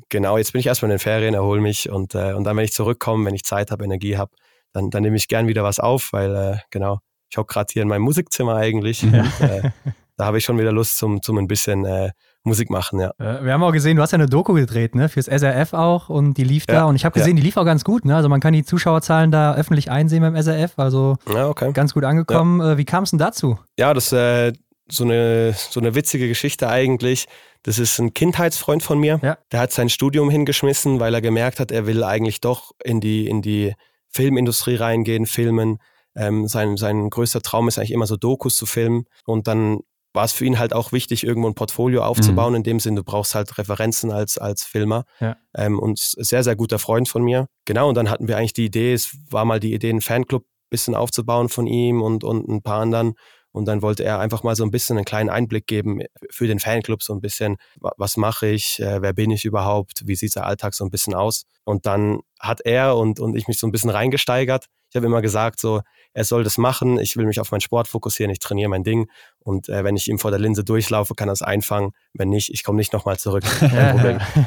Speaker 4: genau, jetzt bin ich erstmal in den Ferien, erhole mich und, äh, und dann, wenn ich zurückkomme, wenn ich Zeit habe, Energie habe, dann, dann nehme ich gern wieder was auf, weil äh, genau, ich hocke gerade hier in meinem Musikzimmer eigentlich. Ja. Und, äh, da habe ich schon wieder Lust zum, zum ein bisschen äh, Musik machen, ja.
Speaker 1: Äh, wir haben auch gesehen, du hast ja eine Doku gedreht, ne? Fürs SRF auch und die lief ja, da und ich habe gesehen, ja. die lief auch ganz gut, ne? Also man kann die Zuschauerzahlen da öffentlich einsehen beim SRF, also ja, okay. ganz gut angekommen. Äh, wie kam es denn dazu?
Speaker 4: Ja, das ist äh, so, eine, so eine witzige Geschichte eigentlich. Das ist ein Kindheitsfreund von mir. Der hat sein Studium hingeschmissen, weil er gemerkt hat, er will eigentlich doch in die, in die Filmindustrie reingehen, filmen. Ähm, sein, sein größter Traum ist eigentlich immer so Dokus zu filmen. Und dann war es für ihn halt auch wichtig, irgendwo ein Portfolio aufzubauen. Mhm. In dem Sinn, du brauchst halt Referenzen als, als Filmer. Ja. Ähm, und sehr, sehr guter Freund von mir. Genau, und dann hatten wir eigentlich die Idee, es war mal die Idee, einen Fanclub ein bisschen aufzubauen von ihm und, und ein paar anderen. Und dann wollte er einfach mal so ein bisschen einen kleinen Einblick geben für den Fanclub, so ein bisschen, was mache ich, äh, wer bin ich überhaupt, wie sieht der Alltag so ein bisschen aus. Und dann hat er und, und ich mich so ein bisschen reingesteigert. Ich habe immer gesagt, so, er soll das machen, ich will mich auf meinen Sport fokussieren, ich trainiere mein Ding und äh, wenn ich ihm vor der Linse durchlaufe, kann er es einfangen. Wenn nicht, ich komme nicht nochmal zurück.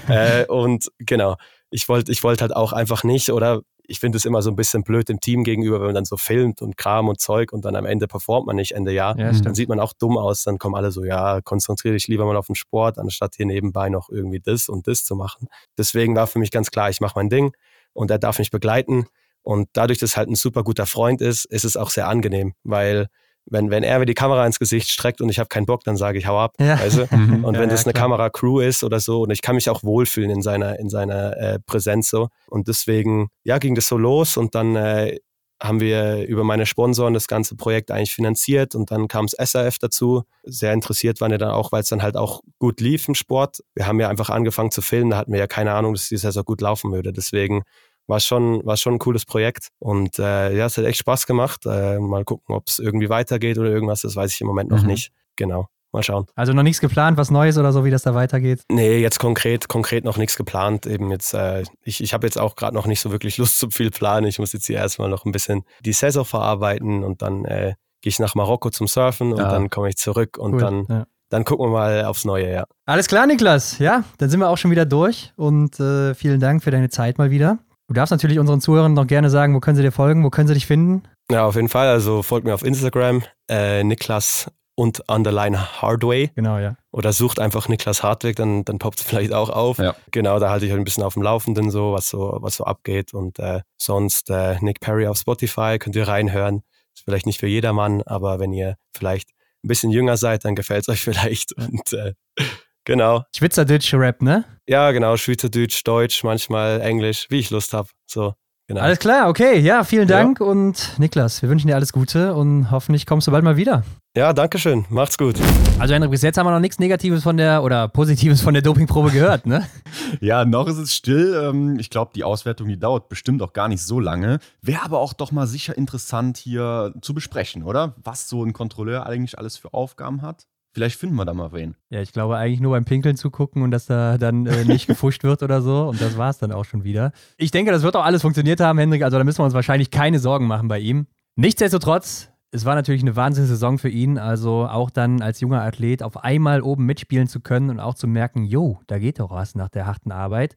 Speaker 4: Äh, und genau, ich wollte ich wollte halt auch einfach nicht oder ich finde es immer so ein bisschen blöd dem Team gegenüber, wenn man dann so filmt und Kram und Zeug und dann am Ende performt man nicht Ende Jahr. Ja, dann sieht man auch dumm aus. Dann kommen alle so, ja, konzentriere dich lieber mal auf den Sport, anstatt hier nebenbei noch irgendwie das und das zu machen. Deswegen war für mich ganz klar, ich mache mein Ding und er darf mich begleiten. Und dadurch, dass halt ein super guter Freund ist, ist es auch sehr angenehm, weil wenn, wenn er mir die Kamera ins Gesicht streckt und ich habe keinen Bock, dann sage ich, hau ab. Ja. Weißt du? Mhm. Und ja, wenn das ja, eine Kamera-Crew ist oder so, und ich kann mich auch wohlfühlen in seiner, in seiner äh, Präsenz so. Und deswegen, ja, ging das so los und dann äh, haben wir über meine Sponsoren das ganze Projekt eigentlich finanziert und dann kam das SRF dazu. Sehr interessiert waren wir dann auch, weil es dann halt auch gut lief im Sport. Wir haben ja einfach angefangen zu filmen, da hatten wir ja keine Ahnung, dass die Saison gut laufen würde. Deswegen war schon, war schon ein cooles Projekt. Und äh, ja, es hat echt Spaß gemacht. Äh, mal gucken, ob es irgendwie weitergeht oder irgendwas, das weiß ich im Moment noch mhm. nicht. Genau. Mal schauen.
Speaker 1: Also noch nichts geplant, was Neues oder so, wie das da weitergeht?
Speaker 4: Nee, jetzt konkret, konkret noch nichts geplant. Eben jetzt, äh, ich, ich habe jetzt auch gerade noch nicht so wirklich Lust zu viel planen. Ich muss jetzt hier erstmal noch ein bisschen die Saison verarbeiten und dann äh, gehe ich nach Marokko zum Surfen und ja. dann komme ich zurück und cool. dann, ja. dann gucken wir mal aufs Neue, ja.
Speaker 1: Alles klar, Niklas. Ja, dann sind wir auch schon wieder durch und äh, vielen Dank für deine Zeit mal wieder. Du darfst natürlich unseren Zuhörern noch gerne sagen, wo können sie dir folgen, wo können sie dich finden?
Speaker 4: Ja, auf jeden Fall. Also folgt mir auf Instagram, äh, Niklas und Underline Hardway.
Speaker 1: Genau, ja.
Speaker 4: Oder sucht einfach Niklas Hardweg, dann, dann poppt es vielleicht auch auf. Ja. Genau, da halte ich halt ein bisschen auf dem Laufenden so, was so, was so abgeht. Und äh, sonst äh, Nick Perry auf Spotify, könnt ihr reinhören. Ist vielleicht nicht für jedermann, aber wenn ihr vielleicht ein bisschen jünger seid, dann gefällt es euch vielleicht. Und äh, Genau.
Speaker 1: Schweizerdeutsch Rap, ne?
Speaker 4: Ja, genau. Schweizerdeutsch, Deutsch, manchmal Englisch, wie ich Lust habe. So.
Speaker 1: Genau. Alles klar, okay. Ja, vielen Dank ja. und Niklas, wir wünschen dir alles Gute und hoffentlich kommst du bald mal wieder.
Speaker 4: Ja, danke schön. Macht's gut.
Speaker 1: Also Henrik, bis jetzt haben wir noch nichts Negatives von der oder Positives von der Dopingprobe gehört, ne?
Speaker 2: ja, noch ist es still. Ähm, ich glaube, die Auswertung, die dauert bestimmt auch gar nicht so lange. Wäre aber auch doch mal sicher interessant hier zu besprechen, oder? Was so ein Kontrolleur eigentlich alles für Aufgaben hat. Vielleicht finden wir da mal wen.
Speaker 1: Ja, ich glaube eigentlich nur beim Pinkeln zu gucken und dass da dann äh, nicht gefuscht wird oder so. Und das war es dann auch schon wieder. Ich denke, das wird auch alles funktioniert haben, Hendrik. Also da müssen wir uns wahrscheinlich keine Sorgen machen bei ihm. Nichtsdestotrotz, es war natürlich eine Wahnsinnssaison für ihn. Also auch dann als junger Athlet auf einmal oben mitspielen zu können und auch zu merken, jo, da geht doch was nach der harten Arbeit.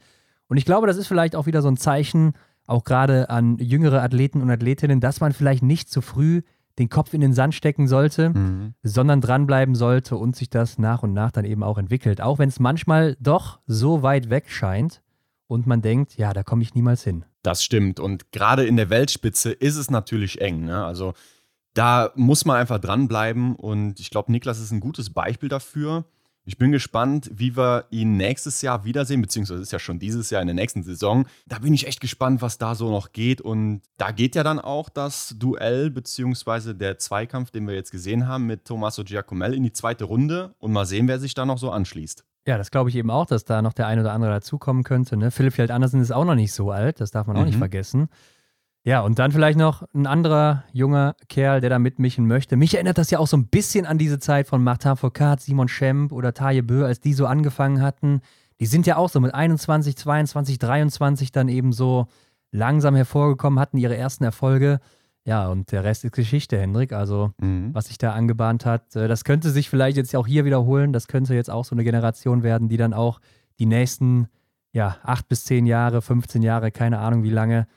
Speaker 1: Und ich glaube, das ist vielleicht auch wieder so ein Zeichen, auch gerade an jüngere Athleten und Athletinnen, dass man vielleicht nicht zu früh den Kopf in den Sand stecken sollte, mhm. sondern dranbleiben sollte und sich das nach und nach dann eben auch entwickelt. Auch wenn es manchmal doch so weit weg scheint und man denkt, ja, da komme ich niemals hin.
Speaker 2: Das stimmt. Und gerade in der Weltspitze ist es natürlich eng. Ne? Also da muss man einfach dranbleiben. Und ich glaube, Niklas ist ein gutes Beispiel dafür. Ich bin gespannt, wie wir ihn nächstes Jahr wiedersehen, beziehungsweise ist ja schon dieses Jahr in der nächsten Saison. Da bin ich echt gespannt, was da so noch geht. Und da geht ja dann auch das Duell, beziehungsweise der Zweikampf, den wir jetzt gesehen haben mit Tommaso Giacomelli in die zweite Runde. Und mal sehen, wer sich da noch so anschließt.
Speaker 1: Ja, das glaube ich eben auch, dass da noch der ein oder andere dazukommen könnte. Ne? Philipp Fjeld Andersen ist auch noch nicht so alt, das darf man auch mhm. nicht vergessen. Ja, und dann vielleicht noch ein anderer junger Kerl, der da mitmischen möchte. Mich erinnert das ja auch so ein bisschen an diese Zeit von Martin Foucault, Simon Schemp oder Taje Bö, als die so angefangen hatten. Die sind ja auch so mit 21, 22, 23 dann eben so langsam hervorgekommen, hatten ihre ersten Erfolge. Ja, und der Rest ist Geschichte, Hendrik. Also, mhm. was sich da angebahnt hat, äh, das könnte sich vielleicht jetzt auch hier wiederholen. Das könnte jetzt auch so eine Generation werden, die dann auch die nächsten, ja, acht bis zehn Jahre, 15 Jahre, keine Ahnung wie lange,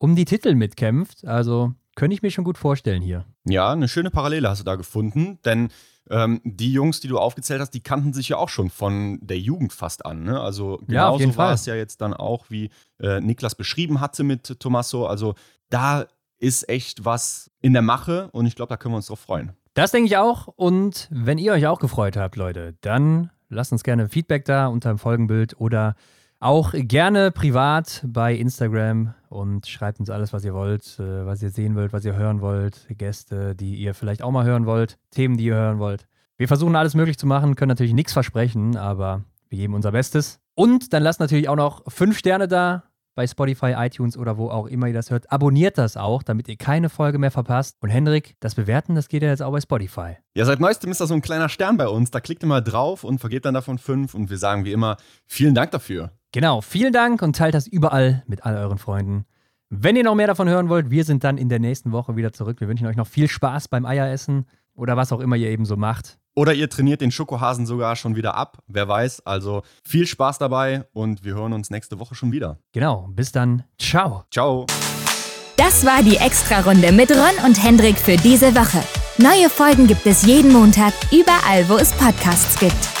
Speaker 1: um die Titel mitkämpft. Also könnte ich mir schon gut vorstellen hier.
Speaker 2: Ja, eine schöne Parallele hast du da gefunden, denn ähm, die Jungs, die du aufgezählt hast, die kannten sich ja auch schon von der Jugend fast an. Ne? Also genauso ja, war es ja jetzt dann auch, wie äh, Niklas beschrieben hatte mit Tommaso. Also da ist echt was in der Mache und ich glaube, da können wir uns drauf freuen.
Speaker 1: Das denke ich auch. Und wenn ihr euch auch gefreut habt, Leute, dann lasst uns gerne Feedback da unter dem Folgenbild oder auch gerne privat bei Instagram und schreibt uns alles, was ihr wollt, äh, was ihr sehen wollt, was ihr hören wollt, Gäste, die ihr vielleicht auch mal hören wollt, Themen, die ihr hören wollt. Wir versuchen alles möglich zu machen, können natürlich nichts versprechen, aber wir geben unser Bestes. Und dann lasst natürlich auch noch fünf Sterne da bei Spotify, iTunes oder wo auch immer ihr das hört. Abonniert das auch, damit ihr keine Folge mehr verpasst. Und Hendrik, das Bewerten, das geht ja jetzt auch bei Spotify.
Speaker 2: Ja, seit neuestem ist da so ein kleiner Stern bei uns. Da klickt ihr mal drauf und vergebt dann davon fünf. Und wir sagen wie immer, vielen Dank dafür.
Speaker 1: Genau, vielen Dank und teilt das überall mit all euren Freunden. Wenn ihr noch mehr davon hören wollt, wir sind dann in der nächsten Woche wieder zurück. Wir wünschen euch noch viel Spaß beim Eieressen oder was auch immer ihr eben so macht.
Speaker 2: Oder ihr trainiert den Schokohasen sogar schon wieder ab, wer weiß. Also viel Spaß dabei und wir hören uns nächste Woche schon wieder.
Speaker 1: Genau, bis dann. Ciao.
Speaker 2: Ciao.
Speaker 3: Das war die Extra-Runde mit Ron und Hendrik für diese Woche. Neue Folgen gibt es jeden Montag, überall, wo es Podcasts gibt.